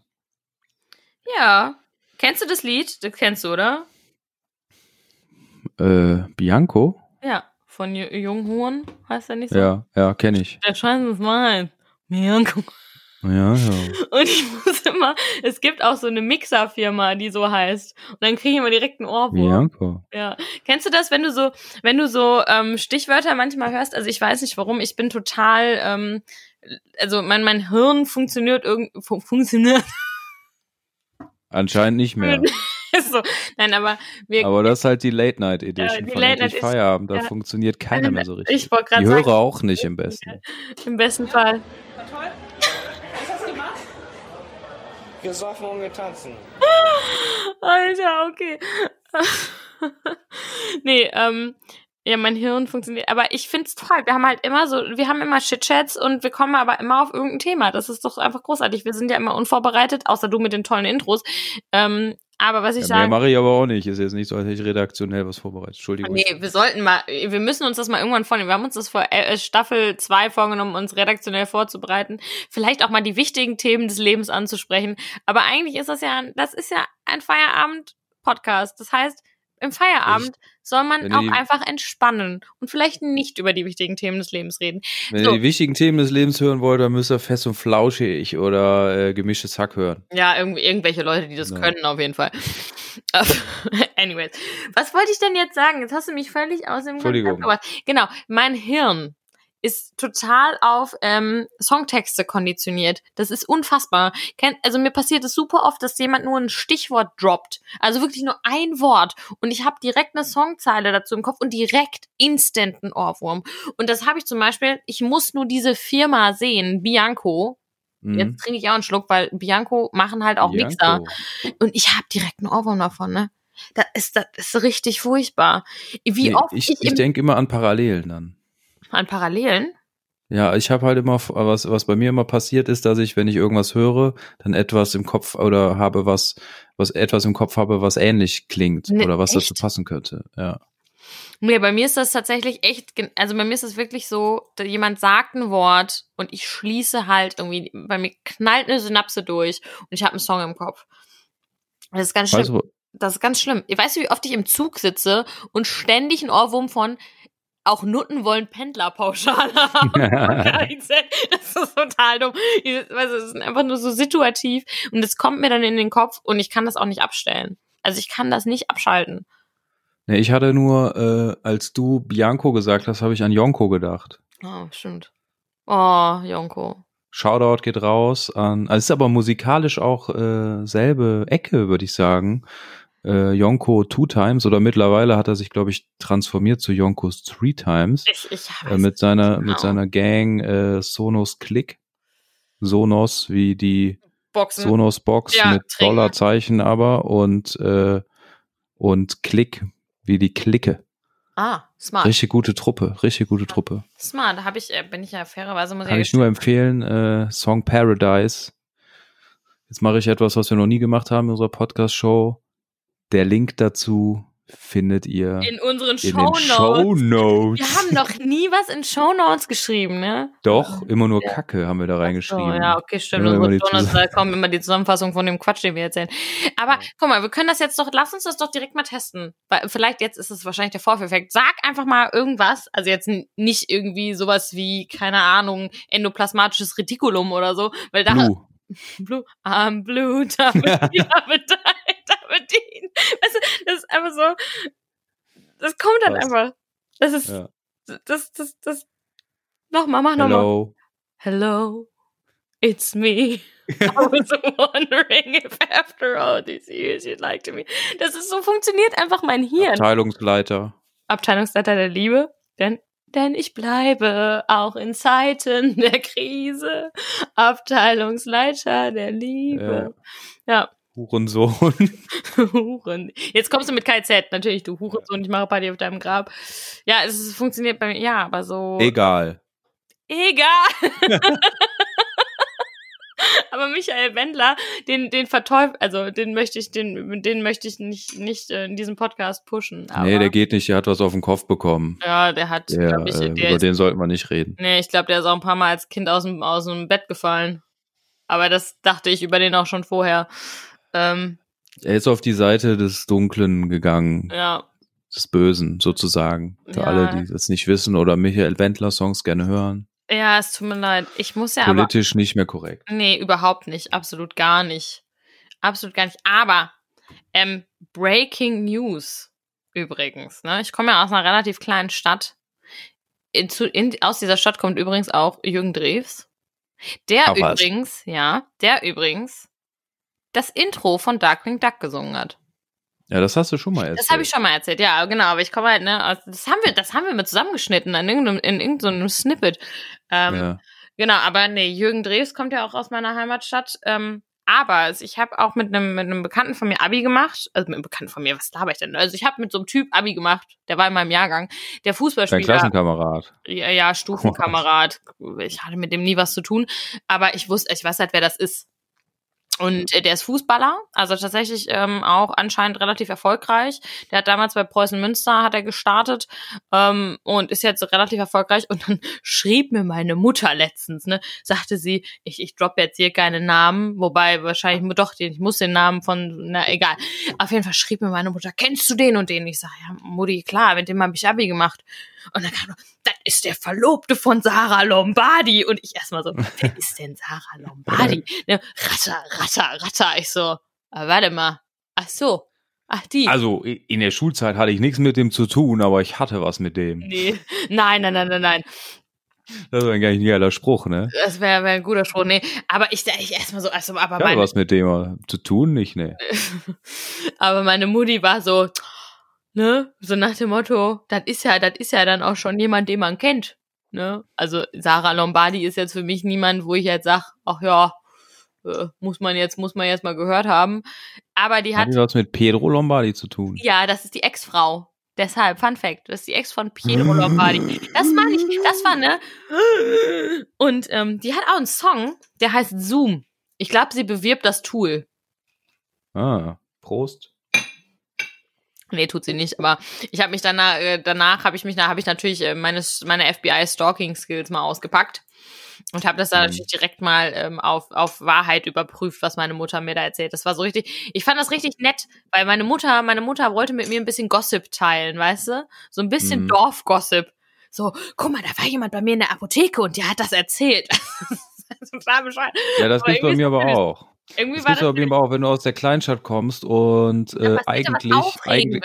Ja. Kennst du das Lied? Das kennst du, oder? Äh, Bianco? Ja. Von J- Junghuren heißt er nicht so? Ja, ja, kenne ich. Der Scheiß ist mein. Bianco. Ja, ja. Und ich muss immer, es gibt auch so eine Mixerfirma, die so heißt. Und dann kriege ich immer direkt einen Ohrwurm. Bianco. Ja. Kennst du das, wenn du so, wenn du so ähm, Stichwörter manchmal hörst? Also ich weiß nicht warum, ich bin total, ähm, also mein, mein Hirn funktioniert irgend fun funktioniert Anscheinend nicht mehr. so. Nein, aber wir Aber das ist halt die Late Night Edition Ja, die von Late Night Feierabend. Da ja. funktioniert keiner mehr so richtig. ich wollte gerade Die sagen, Hörer auch nicht im besten. im besten Fall. Gesoffen und getanzen. Alter, okay. nee, ähm, ja, mein Hirn funktioniert. Aber ich find's toll. Wir haben halt immer so, wir haben immer Chit-Chats und wir kommen aber immer auf irgendein Thema. Das ist doch einfach großartig. Wir sind ja immer unvorbereitet, außer du mit den tollen Intros. Ähm, aber was ich Ja, mehr sage. mache ich aber auch nicht. Ist jetzt nicht so, als hätte ich redaktionell was vorbereitet. Entschuldigung. Nee, wir sollten mal, wir müssen uns das mal irgendwann vornehmen. Wir haben uns das vor äh, Staffel 2 vorgenommen, uns redaktionell vorzubereiten. Vielleicht auch mal die wichtigen Themen des Lebens anzusprechen. Aber eigentlich ist das ja, das ist ja ein Feierabend-Podcast. Das heißt, im Feierabend soll man Wenn auch die- einfach entspannen und vielleicht nicht über die wichtigen Themen des Lebens reden. Wenn So. ihr die wichtigen Themen des Lebens hören wollt, dann müsst ihr fest und flauschig oder äh, gemischtes Hack hören. Ja, irgendwie, irgendwelche Leute, die das Ja. können, auf jeden Fall. Äh, Anyways. Was wollte ich denn jetzt sagen? Jetzt hast du mich völlig aus dem Entschuldigung. Genau, mein Hirn ist total auf ähm, Songtexte konditioniert. Das ist unfassbar. Kennt, also mir passiert es super oft, dass jemand nur ein Stichwort droppt. Also wirklich nur ein Wort. Und ich habe direkt eine Songzeile dazu im Kopf und direkt instant einen Ohrwurm. Und das habe ich zum Beispiel, ich muss nur diese Firma sehen, Bianco. Mhm. Jetzt trinke ich auch einen Schluck, weil Bianco machen halt auch Mixer. Bianco. Und ich habe direkt einen Ohrwurm davon, ne? Das ist, das ist richtig furchtbar. Wie Nee, oft ich ich, ich denke immer an Parallelen dann. An Parallelen. Ja, ich habe halt immer, was, was bei mir immer passiert ist, dass ich, wenn ich irgendwas höre, dann etwas im Kopf oder habe was, was etwas im Kopf habe, was ähnlich klingt Ne, oder was dazu echt? passen könnte. Ja. Nee, bei mir ist das tatsächlich echt, also bei mir ist es wirklich so, jemand sagt ein Wort und ich schließe halt irgendwie, bei mir knallt eine Synapse durch und ich habe einen Song im Kopf. Das ist ganz schlimm. Weißt du, Das ist ganz schlimm. Weißt du, wie oft ich im Zug sitze und ständig einen Ohrwurm von auch Nutten wollen Pendlerpauschale haben. das ist total dumm. Du, das ist einfach nur so situativ und es kommt mir dann in den Kopf und ich kann das auch nicht abstellen. Also ich kann das nicht abschalten. nee, ich hatte nur, äh, als du Bianco gesagt hast, habe ich an Yonko gedacht. Oh, stimmt. Oh, Jonko. Shoutout geht raus an, also es ist aber musikalisch auch äh, selbe Ecke, würde ich sagen. Äh, Yonko Two Times oder mittlerweile hat er sich, glaube ich, transformiert zu Yonkos Three Times. Ich, ich Äh, mit seiner, genau. mit seiner Gang äh, Sonos Click. Sonos wie die Boxen. Sonos Box Ja, mit Träger. Dollarzeichen aber und, äh, und Click wie die Clique. Ah, smart. Richtig gute Truppe, richtig gute Truppe. Smart. Da hab ich, äh, bin ich ja fairerweise muss Kann ich nur empfehlen, äh, Song Paradise. Jetzt mache ich etwas, was wir noch nie gemacht haben in unserer Podcast-Show. Der Link dazu findet ihr in unseren in den Shownotes. Show Notes. Wir haben noch nie was in Shownotes geschrieben, ne? Doch, immer nur Ja. Kacke haben wir da reingeschrieben. ja, okay, stimmt. Immer Unsere Shownotes, Zusammen- da kommen immer die Zusammenfassung von dem Quatsch, den wir erzählen. Aber guck mal, wir können das jetzt doch, lass uns das doch direkt mal testen. Weil vielleicht jetzt ist es wahrscheinlich der Vorführeffekt. Sag einfach mal irgendwas, also jetzt nicht irgendwie sowas wie, keine Ahnung, endoplasmatisches Retikulum oder so, weil da Blue. Blue, I'm blue, damit, damit, weißt du, das ist einfach so, das kommt dann Krass. einfach. Das ist, Ja. das, das, das, nochmal, mach nochmal. Hello. Hello, it's me. I was wondering if after all these years you'd like to me. Das ist so funktioniert einfach mein Hirn. Abteilungsleiter. Abteilungsleiter der Liebe, denn denn ich bleibe auch in Zeiten der Krise Abteilungsleiter der Liebe. Ja, Hurensohn. Huren. Jetzt kommst du mit KZ, natürlich, du Hurensohn, ich mache Party auf deinem Grab. Ja, es funktioniert bei mir, ja, aber so. Egal. Egal. Aber Michael Wendler, den, den verteufelt, also den möchte ich, den, den möchte ich nicht, nicht äh, in diesem Podcast pushen. Aber, nee, der geht nicht, der hat was auf den Kopf bekommen. Ja, der hat, Der, ich, äh, der über ist, den sollten wir nicht reden. nee, ich glaube, der ist auch ein paar Mal als Kind aus dem, aus dem Bett gefallen. Aber das dachte ich über den auch schon vorher. Ähm, Er ist auf die Seite des Dunklen gegangen, ja, des Bösen sozusagen. Für Ja. alle, die das nicht wissen oder Michael Wendler Songs gerne hören. ja, es tut mir leid. Ich muss ja aber Politisch nicht mehr korrekt. Nee, überhaupt nicht. Absolut gar nicht. Absolut gar nicht. Aber ähm, Breaking News übrigens. Ne? Ich komme ja aus einer relativ kleinen Stadt. In, zu, in, aus dieser Stadt kommt übrigens auch Jürgen Drews. Der Ach was. übrigens, ja, der übrigens das Intro von Darkwing Duck gesungen hat. Ja, das hast du schon mal erzählt. Das habe ich schon mal erzählt, ja, genau. Aber ich komme halt, ne, aus- das haben wir, das haben wir mit zusammengeschnitten in irgendeinem, in irgendeinem Snippet. Ähm, ja. Genau, aber nee, Jürgen Drews kommt ja auch aus meiner Heimatstadt. Ähm, aber ich habe auch mit einem mit einem Bekannten von mir Abi gemacht. Also mit einem Bekannten von mir, was laber ich denn? Also ich habe mit so einem Typ Abi gemacht, der war in meinem Jahrgang. Der Dein Fußballspieler, Klassenkamerad. ja, ja, Stufenkamerad. Ich hatte mit dem nie was zu tun, aber ich wusste, ich weiß halt, wer das ist. Und äh, der ist Fußballer, also tatsächlich ähm, auch anscheinend relativ erfolgreich. Der hat damals bei Preußen Münster hat er gestartet ähm, und ist jetzt relativ erfolgreich. Und dann schrieb mir meine Mutter letztens, ne, sagte sie, ich, ich droppe jetzt hier keine Namen, wobei wahrscheinlich doch, ich muss den Namen von, na egal. Auf jeden Fall schrieb mir meine Mutter, kennst du den und den? Ich sage, ja, Mutti, klar, mit dem habe ich Abi gemacht. Und dann kam das ist der Verlobte von Sarah Lombardi. Und ich erstmal so, wer ist denn Sarah Lombardi? Ne, ratter, ratter, ratter. Ich so, ah, warte mal. Ach so. Ach, die. Also in der Schulzeit hatte ich nichts mit dem zu tun, aber ich hatte was mit dem. nee. Nein, nein, nein, nein, nein. Das war eigentlich ein geiler Spruch, ne? Das wäre wär ein guter Spruch. Nee. Aber ich, ich erstmal so, also, aber Ich hatte meine, was mit dem zu tun, nicht, ne? aber meine Mutti war so, ne, so nach dem Motto, das ist ja, das ist ja dann auch schon jemand, den man kennt. Ne? Also Sarah Lombardi ist jetzt für mich niemand, wo ich jetzt sag, ach ja, äh, muss man jetzt, muss man jetzt mal gehört haben. Aber die hat, Hat was mit Pedro Lombardi zu tun? ja, das ist die Ex-Frau. Deshalb, Fun Fact, das ist die Ex von Piero Lombardi. Das meine ich, das war, ne? Und ähm, die hat auch einen Song, der heißt Zoom. Ich glaube, sie bewirbt das Tool. Ah, Prost. Nee, tut sie nicht, aber ich habe mich danach, äh, danach habe ich mich, habe ich natürlich äh, meine, meine FBI-Stalking-Skills mal ausgepackt und habe das dann Mhm. natürlich direkt mal ähm, auf, auf Wahrheit überprüft, was meine Mutter mir da erzählt. Das war so richtig, ich fand das richtig nett, weil meine Mutter, meine Mutter wollte mit mir ein bisschen Gossip teilen, weißt du? So ein bisschen Mhm. Dorfgossip. So, guck mal, da war jemand bei mir in der Apotheke und der hat das erzählt. Das. Ja, das Aber gibt's bei mir aber auch. Irgendwie Das war das aber eben auch, wenn du aus der Kleinstadt kommst und äh, eigentlich, eigentlich,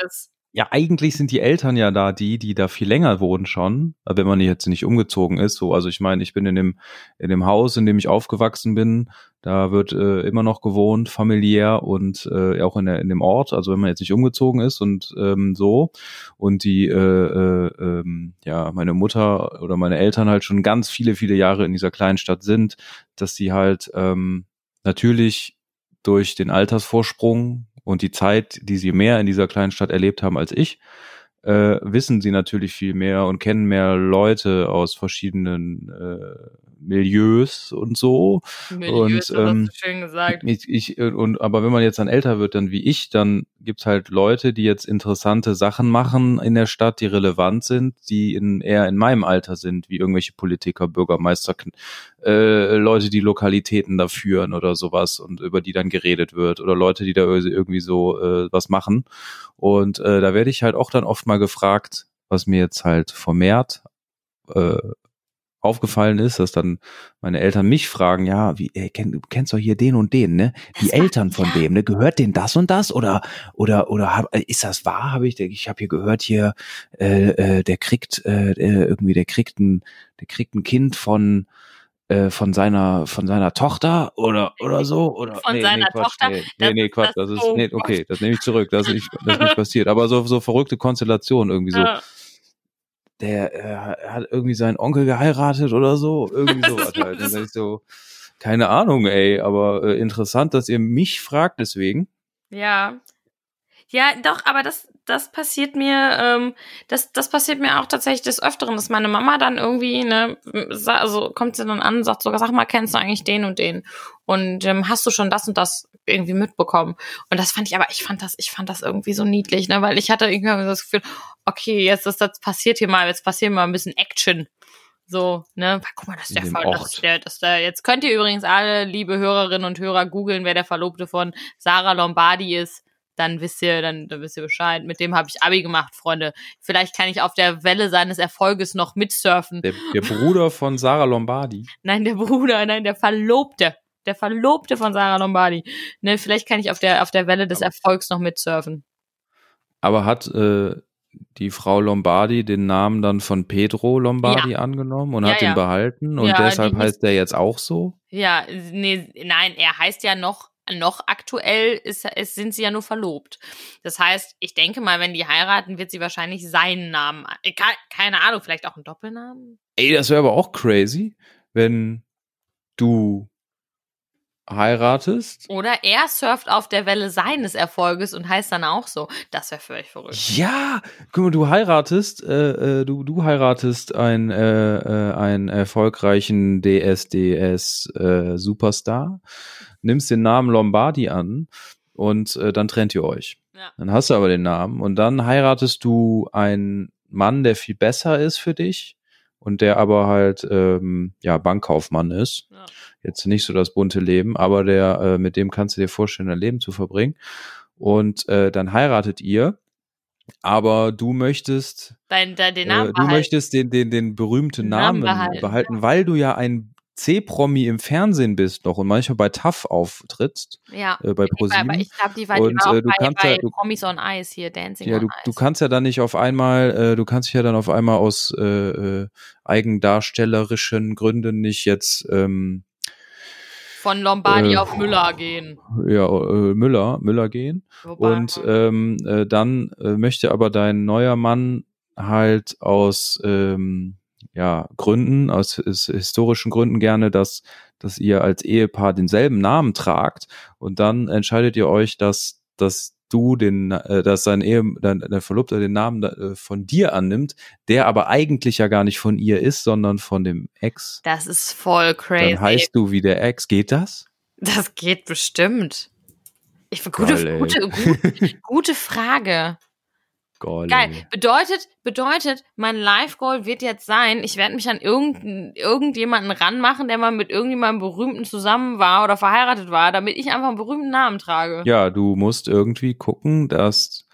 ja, eigentlich sind die Eltern ja da die, die da viel länger wohnen schon, wenn man jetzt nicht umgezogen ist. So, also ich meine, ich bin in dem in dem Haus, in dem ich aufgewachsen bin, da wird äh, immer noch gewohnt, familiär und äh, auch in, der, in dem Ort. Also wenn man jetzt nicht umgezogen ist und ähm, so und die, äh, äh, ähm, ja, meine Mutter oder meine Eltern halt schon ganz viele viele Jahre in dieser kleinen Stadt sind, dass sie halt ähm, natürlich durch den Altersvorsprung und die Zeit, die sie mehr in dieser kleinen Stadt erlebt haben als ich, äh, wissen sie natürlich viel mehr und kennen mehr Leute aus verschiedenen äh, Milieus und so. Milieus, Und, das hast ähm, du schön gesagt. Ich, ich, und, aber wenn man jetzt dann älter wird, dann wie ich, dann gibt's halt Leute, die jetzt interessante Sachen machen in der Stadt, die relevant sind, die in, eher in meinem Alter sind, wie irgendwelche Politiker, Bürgermeister, äh, Leute, die Lokalitäten da führen oder sowas und über die dann geredet wird oder Leute, die da irgendwie so äh, was machen. Und äh, da werde ich halt auch dann oft mal gefragt, was mir jetzt halt vermehrt äh, aufgefallen ist, dass dann meine Eltern mich fragen, ja, wie, äh, kenn, du kennst doch hier den und den, ne? Die Das Eltern von ja. dem, ne? Gehört denen das und das oder oder oder hab, äh, ist das wahr? Habe ich, ich habe hier gehört hier, äh, äh, der kriegt äh, äh, irgendwie, der kriegt ein, der kriegt ein Kind von äh, von seiner von seiner Tochter oder oder so oder Von seiner Quatsch, Tochter? nee, nee, nee Quatsch das- das ist oh nee, okay das nehme ich zurück das ist nicht, das ist nicht passiert aber so so verrückte Konstellationen irgendwie so Ja. der äh, hat irgendwie seinen Onkel geheiratet oder so. Irgendwie sowas halt. Dann ich so, keine Ahnung, ey, aber äh, interessant, dass ihr mich fragt deswegen. Ja. Ja, doch, aber das, das passiert mir, ähm, das, das passiert mir auch tatsächlich des Öfteren, dass meine Mama dann irgendwie, ne, also kommt sie dann an und sagt sogar, sag mal, kennst du eigentlich den und den? Und ähm, hast du schon das und das irgendwie mitbekommen? Und das fand ich, aber ich fand das, ich fand das irgendwie so niedlich, ne, weil ich hatte irgendwie das Gefühl, okay, jetzt ist das passiert hier mal, jetzt passiert mal ein bisschen Action. So, ne, guck mal, das ist der Fall, das ist der, das ist der, jetzt könnt ihr übrigens alle, liebe Hörerinnen und Hörer, googeln, wer der Verlobte von Sarah Lombardi ist dann wisst ihr, dann, dann wisst ihr Bescheid. Mit dem habe ich Abi gemacht, Freunde. Vielleicht kann ich auf der Welle seines Erfolges noch mitsurfen. Der, der Bruder von Sarah Lombardi. Nein, der Bruder, nein, der Verlobte. Der Verlobte von Sarah Lombardi. Ne, vielleicht kann ich auf der, auf der Welle des Erfolgs noch mitsurfen. Aber hat äh, die Frau Lombardi den Namen dann von Pedro Lombardi angenommen und Ja, hat ja. ihn behalten und Ja, deshalb heißt der jetzt auch so? Ja, nee, nein, er heißt ja noch, noch aktuell ist, ist, sind sie ja nur verlobt. Das heißt, ich denke mal, wenn die heiraten, wird sie wahrscheinlich seinen Namen, äh, ke- keine Ahnung, vielleicht auch einen Doppelnamen? Ey, das wäre aber auch crazy, wenn du heiratest. Oder er surft auf der Welle seines Erfolges und heißt dann auch so. Das wäre völlig verrückt. Ja, guck mal, du heiratest, äh, äh, du, du heiratest einen, äh, äh, einen erfolgreichen DSDS äh, Superstar, nimmst den Namen Lombardi an und äh, dann trennt ihr euch. Ja. Dann hast du aber den Namen und dann heiratest du einen Mann, der viel besser ist für dich und der aber halt ähm, ja Bankkaufmann ist. Ja. Jetzt nicht so das bunte Leben, aber der äh, mit dem kannst du dir vorstellen, dein Leben zu verbringen. Und äh, dann heiratet ihr, aber du möchtest Dein, dein, den äh, Namen du behalten. möchtest den den den berühmten Namen, Namen behalten, behalten, weil du ja ein C-Promi im Fernsehen bist noch und manchmal bei TAF auftrittst Ja. äh, bei Aber ProSieben. ich glaube, die war, Und, die war auch äh, du bei, kannst bei ja- du- Promis on Ice hier, Dancing Ja, on du, Ice. du kannst ja dann nicht auf einmal, äh, du kannst dich ja dann auf einmal aus äh, äh, eigendarstellerischen Gründen nicht jetzt ähm, Von Lombardi äh, auf Müller gehen. ja, äh, Müller, Müller gehen. Wobei, Und ähm, äh, dann äh, möchte aber dein neuer Mann halt aus ähm, ja, Gründen, aus his historischen Gründen gerne, dass, dass ihr als Ehepaar denselben Namen tragt und dann entscheidet ihr euch, dass, dass du den, äh, dass sein Ehe, dein, dein Verlobter den Namen äh, von dir annimmt, der aber eigentlich ja gar nicht von ihr ist, sondern von dem Ex. das ist voll crazy. Dann heißt du wie der Ex. Geht das? das geht bestimmt. Ich, gute, Geil, gute, gute, gute Frage. Geil. Geil. Bedeutet, bedeutet, mein Live-Goal wird jetzt sein, ich werde mich an irgendein, irgendjemanden ranmachen, der mal mit irgendjemandem Berühmten zusammen war oder verheiratet war, damit ich einfach einen berühmten Namen trage. Ja, du musst irgendwie gucken, dass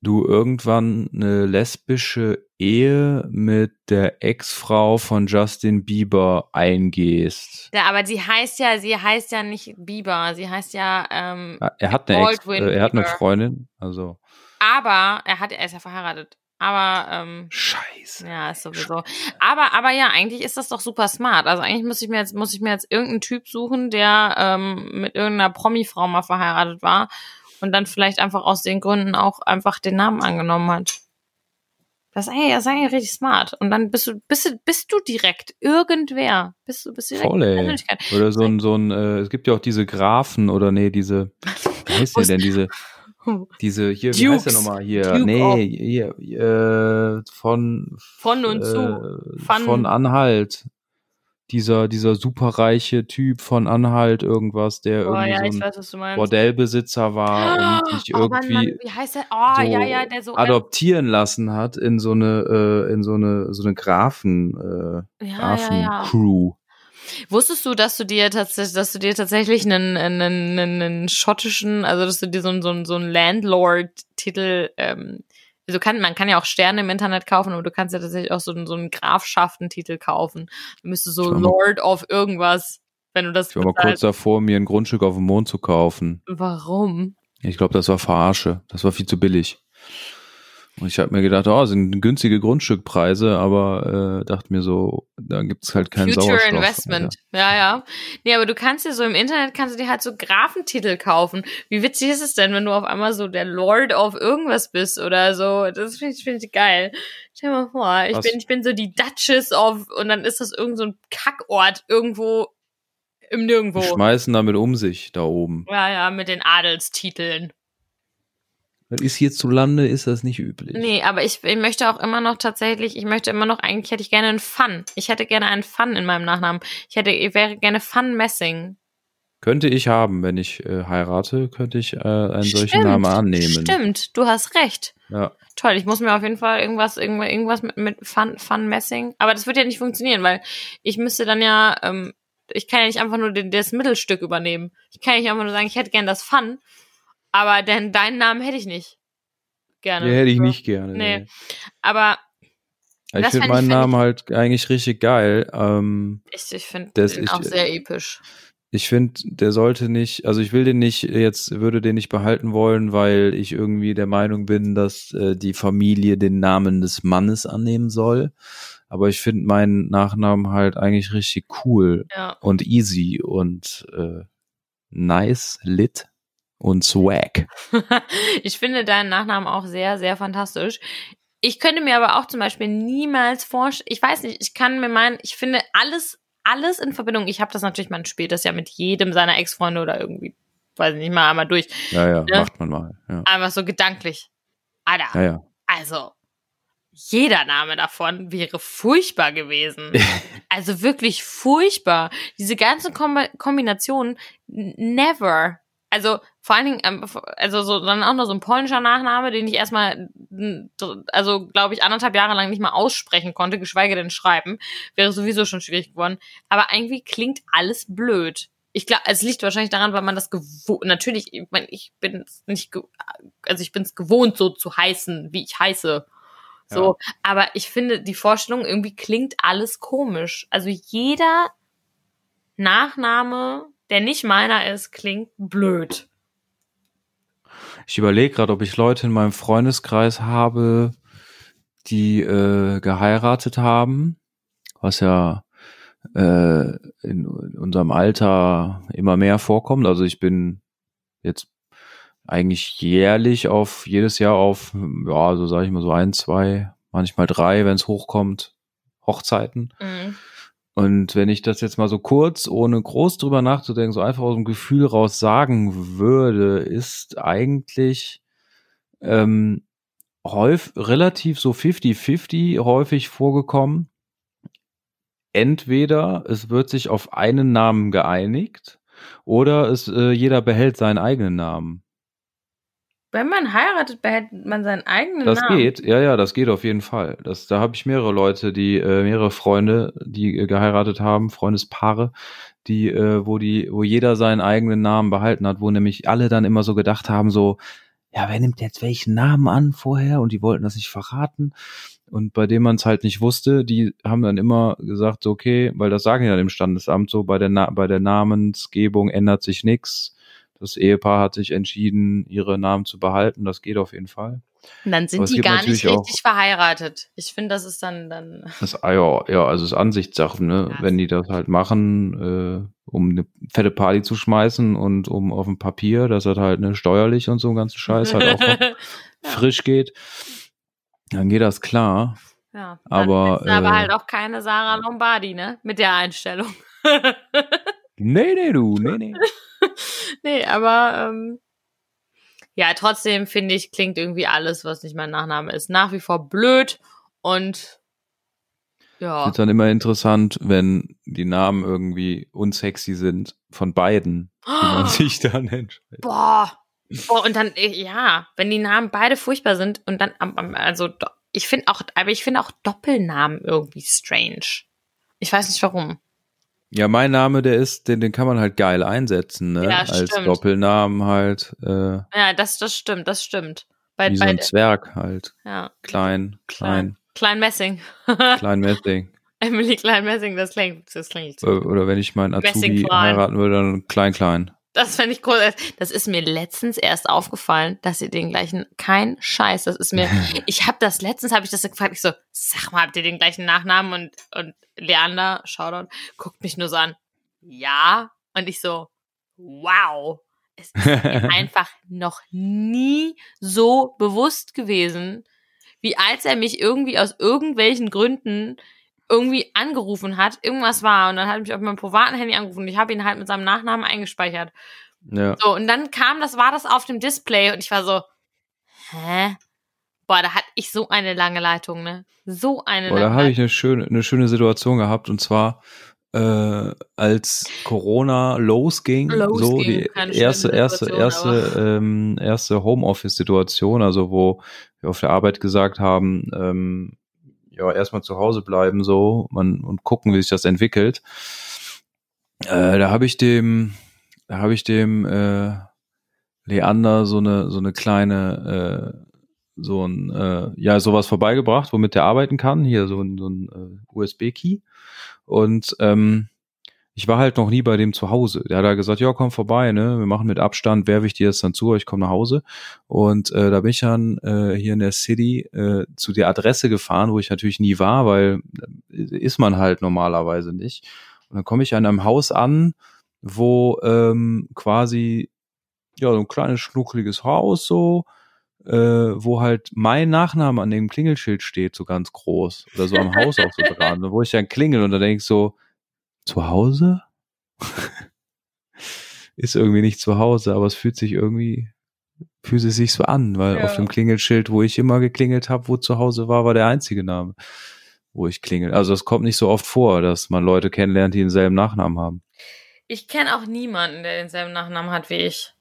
du irgendwann eine lesbische Ehe mit der Ex-Frau von Justin Bieber eingehst. Ja, aber sie heißt ja, sie heißt ja nicht Bieber, sie heißt ja, ähm, Ah, Er hat eine Ex, äh, er hat eine. Freundin, also aber er hat, er ist ja verheiratet. Aber, ähm, Scheiße. ja, ist sowieso. Aber, aber ja, eigentlich ist das doch super smart. Also eigentlich muss ich mir jetzt, muss ich mir jetzt irgendeinen Typ suchen, der ähm, mit irgendeiner Promi-Frau mal verheiratet war und dann vielleicht einfach aus den Gründen auch einfach den Namen angenommen hat. Das ist eigentlich, das ist eigentlich richtig smart. Und dann bist du, bist du, bist du direkt irgendwer. Bist du, bist du direkt Voll, ey. Oder so ein, so ein, äh, es gibt ja auch diese Grafen oder nee, diese, wie heißt denn, diese, diese, hier, wie heißt der Dukes. nochmal hier? Duke nee, hier, äh, von, Von und äh, zu. Van- Von Anhalt. Dieser, dieser superreiche Typ von Anhalt, irgendwas, der Oh irgendwie ja, so ein weiß. Bordellbesitzer war und sich oh, Mann, irgendwie Mann, wie heißt der? Oh, so ja, ja, der so. adoptieren lassen hat in so eine, äh, in so eine, so eine Grafen, äh, ja, Grafen. Crew. Wusstest du, dass du dir tatsächlich, dass du dir tatsächlich einen, einen, einen, schottischen, also dass du dir so einen, so einen, so einen Landlord-Titel, ähm, also kann, man kann ja auch Sterne im Internet kaufen, aber du kannst ja tatsächlich auch so einen, so einen Grafschaften-Titel kaufen. Du müsstest so Lord of irgendwas, wenn du das Ich war mal kurz davor, mir ein Grundstück auf dem Mond zu kaufen. Warum? Ich glaube, das war Verarsche. Das war viel zu billig. Und ich habe mir gedacht, oh, sind günstige Grundstückpreise, aber äh, dachte mir so, da gibt's halt keinen Future Sauerstoff. Investment. Ja, ja. Nee, aber du kannst dir so im Internet kannst du dir halt so Grafentitel kaufen. Wie witzig ist es denn, wenn du auf einmal so der Lord of irgendwas bist oder so? Das finde ich, find ich geil. Stell dir mal vor, ich Was? bin, ich bin so die Duchess of und dann ist das irgend so ein Kackort irgendwo im Nirgendwo. Die schmeißen damit um sich da oben. Ja, ja, mit den Adelstiteln. Das ist hierzulande, ist das nicht üblich. Nee, aber ich, ich möchte auch immer noch tatsächlich, ich möchte immer noch, eigentlich hätte ich gerne einen Fun. Ich hätte gerne einen Fun in meinem Nachnamen. Ich hätte, ich wäre gerne Fun Messing. Könnte ich haben, wenn ich äh, heirate, könnte ich äh, einen solchen Namen annehmen. Stimmt, du hast recht. Ja. Toll, ich muss mir auf jeden Fall irgendwas, irgendwas, irgendwas mit, mit Fun, Fun Messing. Aber das wird ja nicht funktionieren, weil ich müsste dann ja, ähm, ich kann ja nicht einfach nur den, das Mittelstück übernehmen. Ich kann ja nicht einfach nur sagen, ich hätte gern das Fun, aber denn deinen Namen hätte ich nicht. Gerne. Den hätte ich So. nicht gerne. Nee. Nee. Aber Ich Das finde ich- meinen fänd Namen halt eigentlich richtig geil. Ähm, ich, ich finde den ich- auch sehr episch. ich finde, der sollte nicht, also ich will den nicht, jetzt würde den nicht behalten wollen, weil ich irgendwie der Meinung bin, dass äh, die Familie den Namen des Mannes annehmen soll. Aber ich finde meinen Nachnamen halt eigentlich richtig cool Ja. und easy und äh, nice, lit und swag. ich finde deinen Nachnamen auch sehr, sehr fantastisch. Ich könnte mir aber auch zum Beispiel niemals vorstellen, ich weiß nicht, ich kann mir meinen, ich finde alles, alles in Verbindung. Ich habe das natürlich, man spielt das ja mit jedem seiner Ex-Freunde oder irgendwie, weiß ich nicht mal einmal durch. Ja, ja, Ja. macht man mal. Ja, Einfach so gedanklich. Alter, ja. ja. also, jeder Name davon wäre furchtbar gewesen. also wirklich furchtbar. Diese ganzen Kom Kombinationen, never. Also vor allen Dingen, ähm, also so dann auch noch so ein polnischer Nachname, den ich erstmal, also glaube ich anderthalb Jahre lang nicht mal aussprechen konnte, geschweige denn schreiben, wäre sowieso schon schwierig geworden. Aber irgendwie klingt alles blöd. Ich glaube, es liegt wahrscheinlich daran, weil man das gewohnt, natürlich, ich, mein, ich bin nicht, also ich bin es gewohnt, so zu heißen, wie ich heiße. So, aber ich finde, die Vorstellung irgendwie klingt alles komisch. Also jeder Nachname, der nicht meiner ist, klingt blöd. Ich überlege gerade, ob ich Leute in meinem Freundeskreis habe, die äh, geheiratet haben, was ja äh, in unserem Alter immer mehr vorkommt. Also ich bin jetzt eigentlich jährlich auf jedes Jahr auf, ja, so sage ich mal so ein, zwei, manchmal drei, wenn es hochkommt, Hochzeiten. Mhm. Und wenn ich das jetzt mal so kurz, ohne groß drüber nachzudenken, so einfach aus dem Gefühl raus sagen würde, ist eigentlich ähm, häufig, relativ so 50-50 häufig vorgekommen. Entweder es wird sich auf einen Namen geeinigt oder es äh, jeder behält seinen eigenen Namen. Wenn man heiratet, behält man seinen eigenen Das Namen. geht, ja, ja, das geht auf jeden Fall. Das, da habe ich mehrere Leute, die, äh, mehrere Freunde, die äh, geheiratet haben, Freundespaare, die, äh, wo die, wo jeder seinen eigenen Namen behalten hat, wo nämlich alle dann immer so gedacht haben, so, ja, wer nimmt jetzt welchen Namen an vorher? Und die wollten das nicht verraten. Und bei dem man es halt nicht wusste, die haben dann immer gesagt, so, okay, weil das sagen ja im Standesamt so, bei der, Na bei der Namensgebung ändert sich nichts. Das Ehepaar hat sich entschieden, ihre Namen zu behalten. Das geht auf jeden Fall. Und dann sind die gar nicht richtig verheiratet. Ich finde, das ist dann, dann. Das, ah, ja, ja, also es ist Ansichtssache, ne? Ja. Wenn die das halt machen, äh, um eine fette Party zu schmeißen und um auf dem Papier, dass das halt ne, steuerlich und so einen ganzen Scheiß halt auch Ja. frisch geht, dann geht das klar. ja, aber, aber äh, halt auch keine Sarah Lombardi, ne? Mit der Einstellung. Nee, nee, du, nee, nee. nee, aber ähm, ja, trotzdem finde ich, klingt irgendwie alles, was nicht mein Nachname ist, nach wie vor blöd und ja. finde dann immer interessant, wenn die Namen irgendwie unsexy sind von beiden, wie man sich dann entscheidet. Boah. Boah, und dann, äh, ja, wenn die Namen beide furchtbar sind und dann, also, ich finde auch, aber ich finde auch Doppelnamen irgendwie strange. Ich weiß nicht warum. Ja, mein Name, der ist, den, den kann man halt geil einsetzen, ne? Ja, Als stimmt. Doppelnamen halt, äh, Ja, das, das stimmt, das stimmt. Bei, wie so ein Zwerg halt. ja, Klein, klein, Klein Messing. klein Messing. Emily Klein Messing, das klingt, das klingt. Oder wenn ich meinen Azubi heiraten würde, dann klein, klein. Das fände ich groß. Das ist mir letztens erst aufgefallen, dass ihr den gleichen, kein Scheiß, das ist mir, ich habe das, letztens habe ich das gefragt, ich so, sag mal, habt ihr den gleichen Nachnamen? Und, und Leander, Shoutout, guckt mich nur so an, ja. Und ich so, wow. Es ist mir einfach noch nie so bewusst gewesen, wie als er mich irgendwie aus irgendwelchen Gründen irgendwie angerufen hat, irgendwas war und dann hat er mich auf meinem privaten Handy angerufen und ich habe ihn halt mit seinem Nachnamen eingespeichert. Ja. So, und dann kam das, war das auf dem Display und ich war so, Hä? Boah, da hatte ich so eine lange Leitung, ne? So eine Oder lange habe Leitung. ich eine schöne, eine schöne Situation gehabt und zwar äh, als Corona losging, so die erste, erste, erste, ähm, erste Homeoffice-Situation, also wo wir auf der Arbeit gesagt haben, ähm, ja, erstmal zu Hause bleiben so man, und gucken, wie sich das entwickelt. Äh, da habe ich dem, da habe ich dem äh, Leander so eine so eine kleine äh, so ein äh, ja sowas vorbeigebracht, womit der arbeiten kann. Hier so ein, so ein äh, USB-Key und ähm, ich war halt noch nie bei dem zu Hause. Der hat da gesagt, ja, komm vorbei, ne? Wir machen mit Abstand, werfe ich dir das dann zu, ich komme nach Hause. Und äh, da bin ich dann äh, hier in der City äh, zu der Adresse gefahren, wo ich natürlich nie war, weil äh, ist man halt normalerweise nicht. Und dann komme ich an einem Haus an, wo ähm, quasi ja so ein kleines schnuckeliges Haus so, äh, wo halt mein Nachname an dem Klingelschild steht, so ganz groß. Oder so am Haus auch so dran. Wo ich dann klingel und dann denke ich so, zu Hause? Ist irgendwie nicht zu Hause, aber es fühlt sich irgendwie, fühlt es sich so an, weil Ja. auf dem Klingelschild, wo ich immer geklingelt habe, wo zu Hause war, war der einzige Name, wo ich klingel. Also es kommt nicht so oft vor, dass man Leute kennenlernt, die denselben Nachnamen haben. Ich kenne auch niemanden, der denselben Nachnamen hat wie ich.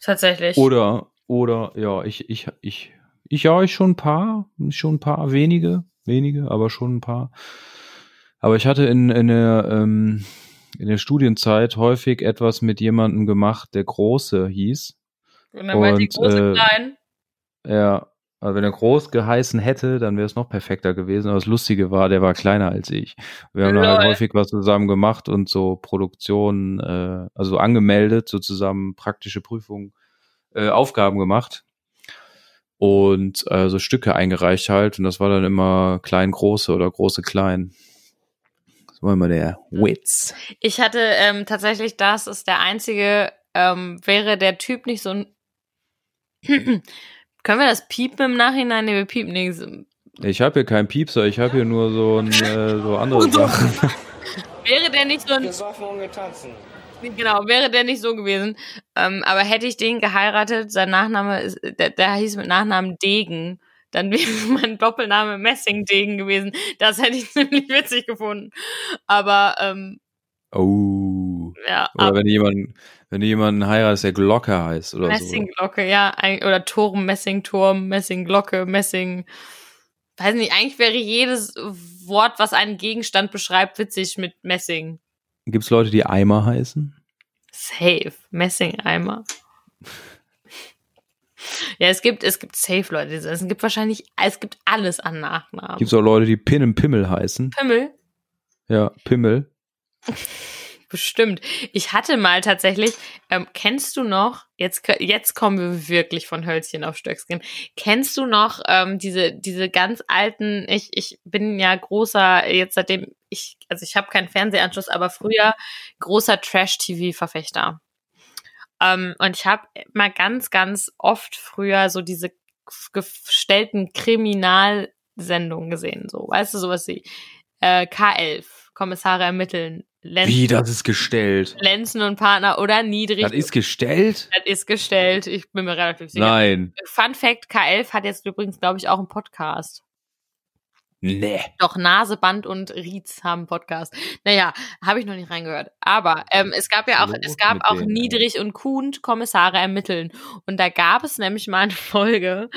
Tatsächlich. Oder, oder, ja, ich, ich, ich, ich, ja, ich schon ein paar, schon ein paar, wenige, wenige, aber schon ein paar. Aber ich hatte in, in der, ähm, in der Studienzeit häufig etwas mit jemandem gemacht, der Große hieß. Und dann war die große äh, klein. Ja, also wenn er groß geheißen hätte, dann wäre es noch perfekter gewesen. Aber das Lustige war, der war kleiner als ich. Wir haben halt Lol. häufig was zusammen gemacht und so Produktionen, äh, also angemeldet, so zusammen praktische Prüfungen, äh, Aufgaben gemacht und äh, so Stücke eingereicht halt. Und das war dann immer klein große oder große klein. Das war immer der Witz. Ich hatte ähm, tatsächlich, das ist der einzige, ähm, wäre der Typ nicht so ein. Können wir das piepen im Nachhinein? Nee, wir piepen nichts. Ich habe hier keinen Piepser, ich habe hier nur so, ein, äh, so andere Sachen. Wäre der nicht so ein. Gesoffen und getanzen. Genau, wäre der nicht so gewesen. Ähm, aber hätte ich den geheiratet, sein Nachname ist, der, der hieß mit Nachnamen Degen, dann wäre mein Doppelname Messingdegen gewesen. Das hätte ich ziemlich witzig gefunden. Aber ähm, Oh. ja, Oder wenn du jemanden, wenn du jemanden heiratest, der Glocke heißt oder so. Messingglocke, ja, ein- oder Turm, Messingturm, Messingglocke, Messing. Weiß nicht, eigentlich wäre jedes Wort, was einen Gegenstand beschreibt, witzig mit Messing. Gibt's Leute, die Eimer heißen? Safe. Messing-Eimer. Ja, es gibt, es gibt safe Leute, es gibt wahrscheinlich, es gibt alles an Nachnamen. Gibt's auch Leute, die Pin und Pimmel heißen? Pimmel? Ja, Pimmel. Bestimmt. Ich hatte mal tatsächlich, ähm, kennst du noch, jetzt, jetzt kommen wir wirklich von Hölzchen auf Stöckskin. Kennst du noch ähm, diese, diese ganz alten, ich, ich bin ja großer, jetzt seitdem ich, also ich habe keinen Fernsehanschluss, aber früher großer Trash-TV-Verfechter. Ähm, und ich habe mal ganz, ganz oft früher so diese gestellten Kriminalsendungen gesehen, so, weißt du, sowas wie äh, K11, Kommissare ermitteln, Lenz, Wie, das ist gestellt? Lenzen und Partner oder niedrig. Das ist gestellt? Das ist gestellt. Ich bin mir relativ sicher. Nein. Fun Fact: K11 hat jetzt übrigens, glaube ich, auch einen Podcast. Nee. Doch Nase, Band und Rietz haben Podcast. Naja, habe ich noch nicht reingehört. Aber ähm, es gab ja auch, es gab auch denen. Niedrig und Kuhn Kommissare ermitteln. Und da gab es nämlich mal eine Folge,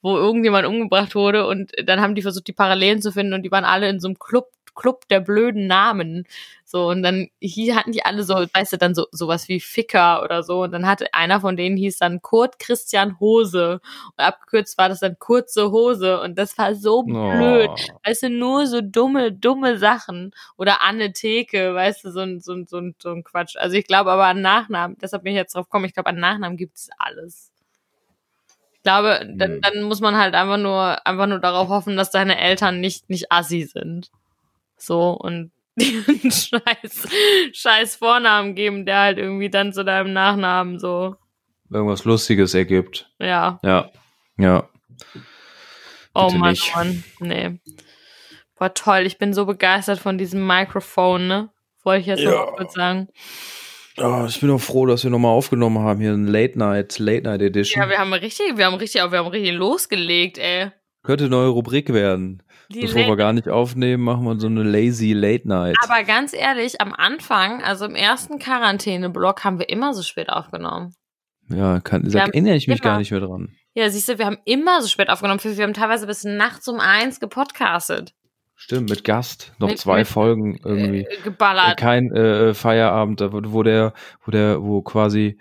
wo irgendjemand umgebracht wurde und dann haben die versucht, die Parallelen zu finden und die waren alle in so einem Club, Club der blöden Namen. So, und dann hier hatten die alle so, weißt du, dann so sowas wie Ficker oder so. Und dann hatte einer von denen hieß dann Kurt Christian Hose. Und abgekürzt war das dann kurze Hose. Und das war so blöd. Oh. Weißt du, nur so dumme, dumme Sachen. Oder Anne Theke, weißt du, so ein, so ein, so ein, so ein Quatsch. Also ich glaube aber an Nachnamen, deshalb bin ich jetzt drauf gekommen, ich glaube an Nachnamen gibt es alles. Ich glaube, dann, Hm. dann muss man halt einfach nur, einfach nur darauf hoffen, dass deine Eltern nicht, nicht assi sind. So, und die einen scheiß, scheiß Vornamen geben, der halt irgendwie dann zu deinem Nachnamen so, Irgendwas Lustiges ergibt. ja. Ja. Ja. Oh Bitte Mann, nicht. oh Mann, nee. Boah, toll, ich bin so begeistert von diesem Mikrofon, ne? Wollte ich jetzt Ja. noch mal kurz sagen. Oh, ich bin auch froh, dass wir nochmal aufgenommen haben hier ein Late Night, Late Night Edition. Ja, wir haben richtig, wir haben richtig, wir haben richtig losgelegt, ey. Könnte eine neue Rubrik werden. Die Bevor wir gar nicht aufnehmen, machen wir so eine lazy Late Night. Aber ganz ehrlich, am Anfang, also im ersten Quarantäne-Block, haben wir immer so spät aufgenommen. ja, kann, haben erinnere ich mich immer- gar nicht mehr dran. Ja, siehst du, wir haben immer so spät aufgenommen. Wir haben teilweise bis nachts um eins gepodcastet. Stimmt, mit Gast. Noch Mit- zwei mit- Folgen irgendwie. Äh, geballert. Kein äh, Feierabend, da wo wo der, wo der, wo quasi,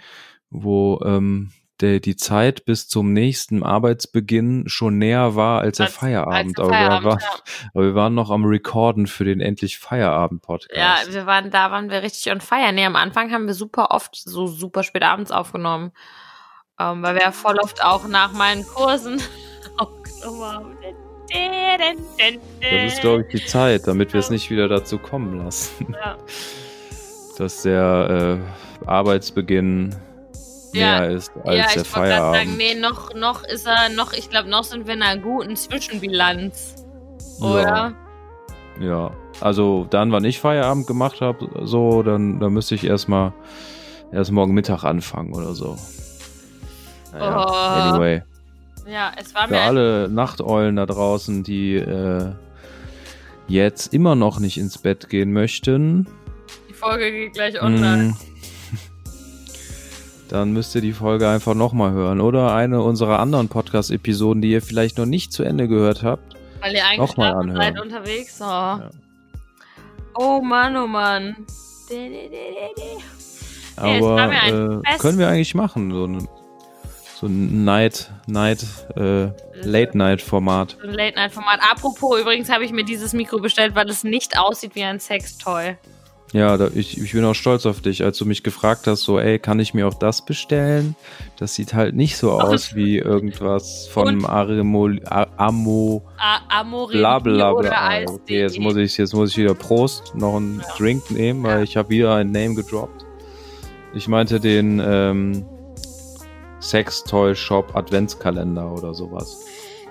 wo ähm, der, die Zeit bis zum nächsten Arbeitsbeginn schon näher war als der Als- Feierabend. als aber, Feierabend, wir war, ja. aber wir waren noch am Recorden für den endlich Feierabend-Podcast. Ja, wir waren, da waren wir richtig on fire. Nee, am Anfang haben wir super oft so super spät abends aufgenommen. Ähm, weil wir ja voll oft auch nach meinen Kursen aufgenommen haben. Das ist, glaube ich, die Zeit, damit wir es nicht wieder dazu kommen lassen, Ja. dass der äh, Arbeitsbeginn Ja, näher ist als ja, ich der wollte gerade Feierabend. sagen, nee, noch, noch ist er, noch, ich glaube, noch sind wir in einer guten Zwischenbilanz. Oder? Ja, ja. Also dann, wann ich Feierabend gemacht habe, so, dann, dann müsste ich erstmal erst morgen Mittag anfangen oder so. Naja, Oh. anyway. Ja, es war mir Für ein- alle Nachteulen da draußen, die äh, jetzt immer noch nicht ins Bett gehen möchten, die Folge geht gleich online. Dann müsst ihr die Folge einfach nochmal hören. Oder eine unserer anderen Podcast-Episoden, die ihr vielleicht noch nicht zu Ende gehört habt. Weil ihr noch mal eingeschlafen seid anhören. unterwegs. Oh. Oh Mann, oh Mann. Ja, es Aber war mir ein äh, können wir eigentlich machen, so ein, so ein Night, Night, äh, Late-Night-Format. So ein Late-Night-Format. Apropos, übrigens habe ich mir dieses Mikro bestellt, weil es nicht aussieht wie ein Sextoy. Ja, da, ich, ich bin auch stolz auf dich, als du mich gefragt hast, so, ey, kann ich mir auch das bestellen? Das sieht halt nicht so aus wie irgendwas von Arimo, A- Amo, A Amorelie bla bla. Okay, jetzt muss ich, jetzt muss ich wieder Prost, noch einen Ja. Drink nehmen, weil Ja. ich habe wieder ein Name gedroppt. Ich meinte den ähm, Sextoy-Shop Adventskalender oder sowas.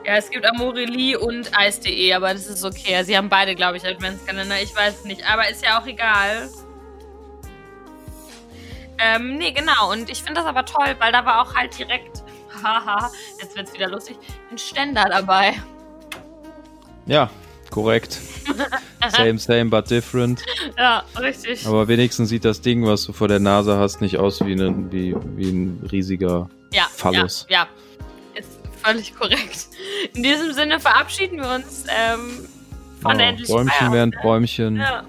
Ja, es gibt Amorelie und Eis.de, aber das ist okay. Sie haben beide, glaube ich, Adventskalender. Ich weiß es nicht, aber ist ja auch egal. Ähm, nee, genau. Und ich finde das aber toll, weil da war auch halt direkt, haha, jetzt wird's wieder lustig, ein Ständer dabei. Ja, korrekt. same, same, but different. Ja, richtig. Aber wenigstens sieht das Ding, was du vor der Nase hast, nicht aus wie ein, wie, wie ein riesiger. ja, Phallus. Ja, ja, völlig korrekt. In diesem Sinne verabschieden wir uns ähm, von Ja, endlich Bäumchen wären Träumchen. Ja.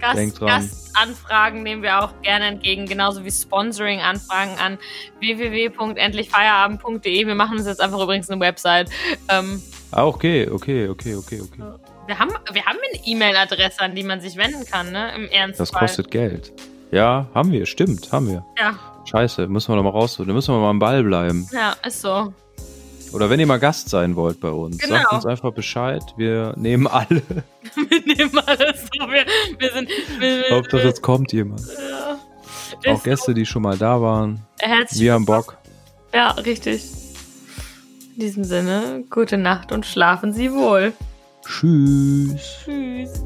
Gast, dran. Gastanfragen nehmen wir auch gerne entgegen, genauso wie Sponsoring-Anfragen an www.endlichfeierabend.de. Wir machen uns jetzt einfach übrigens eine Website. Ähm, Ah, okay, okay, okay, okay, okay. wir, haben, wir haben eine E-Mail-Adresse, an die man sich wenden kann, ne? Im Ernstfall. Das kostet Geld. Ja, haben wir, stimmt, haben wir. Ja, Scheiße, müssen wir noch mal rausholen. Da müssen wir mal am Ball bleiben. ja, ist so. Oder wenn ihr mal Gast sein wollt bei uns, Genau. sagt uns einfach Bescheid. Wir nehmen alle. wir nehmen alles so. Wir, wir sind. Wir, Hauptsache es kommt jemand. ja. Auch Gäste, die schon mal da waren. Herzlich Wir haben Bock. Ja, richtig. In diesem Sinne, gute Nacht und schlafen Sie wohl. Tschüss. Tschüss.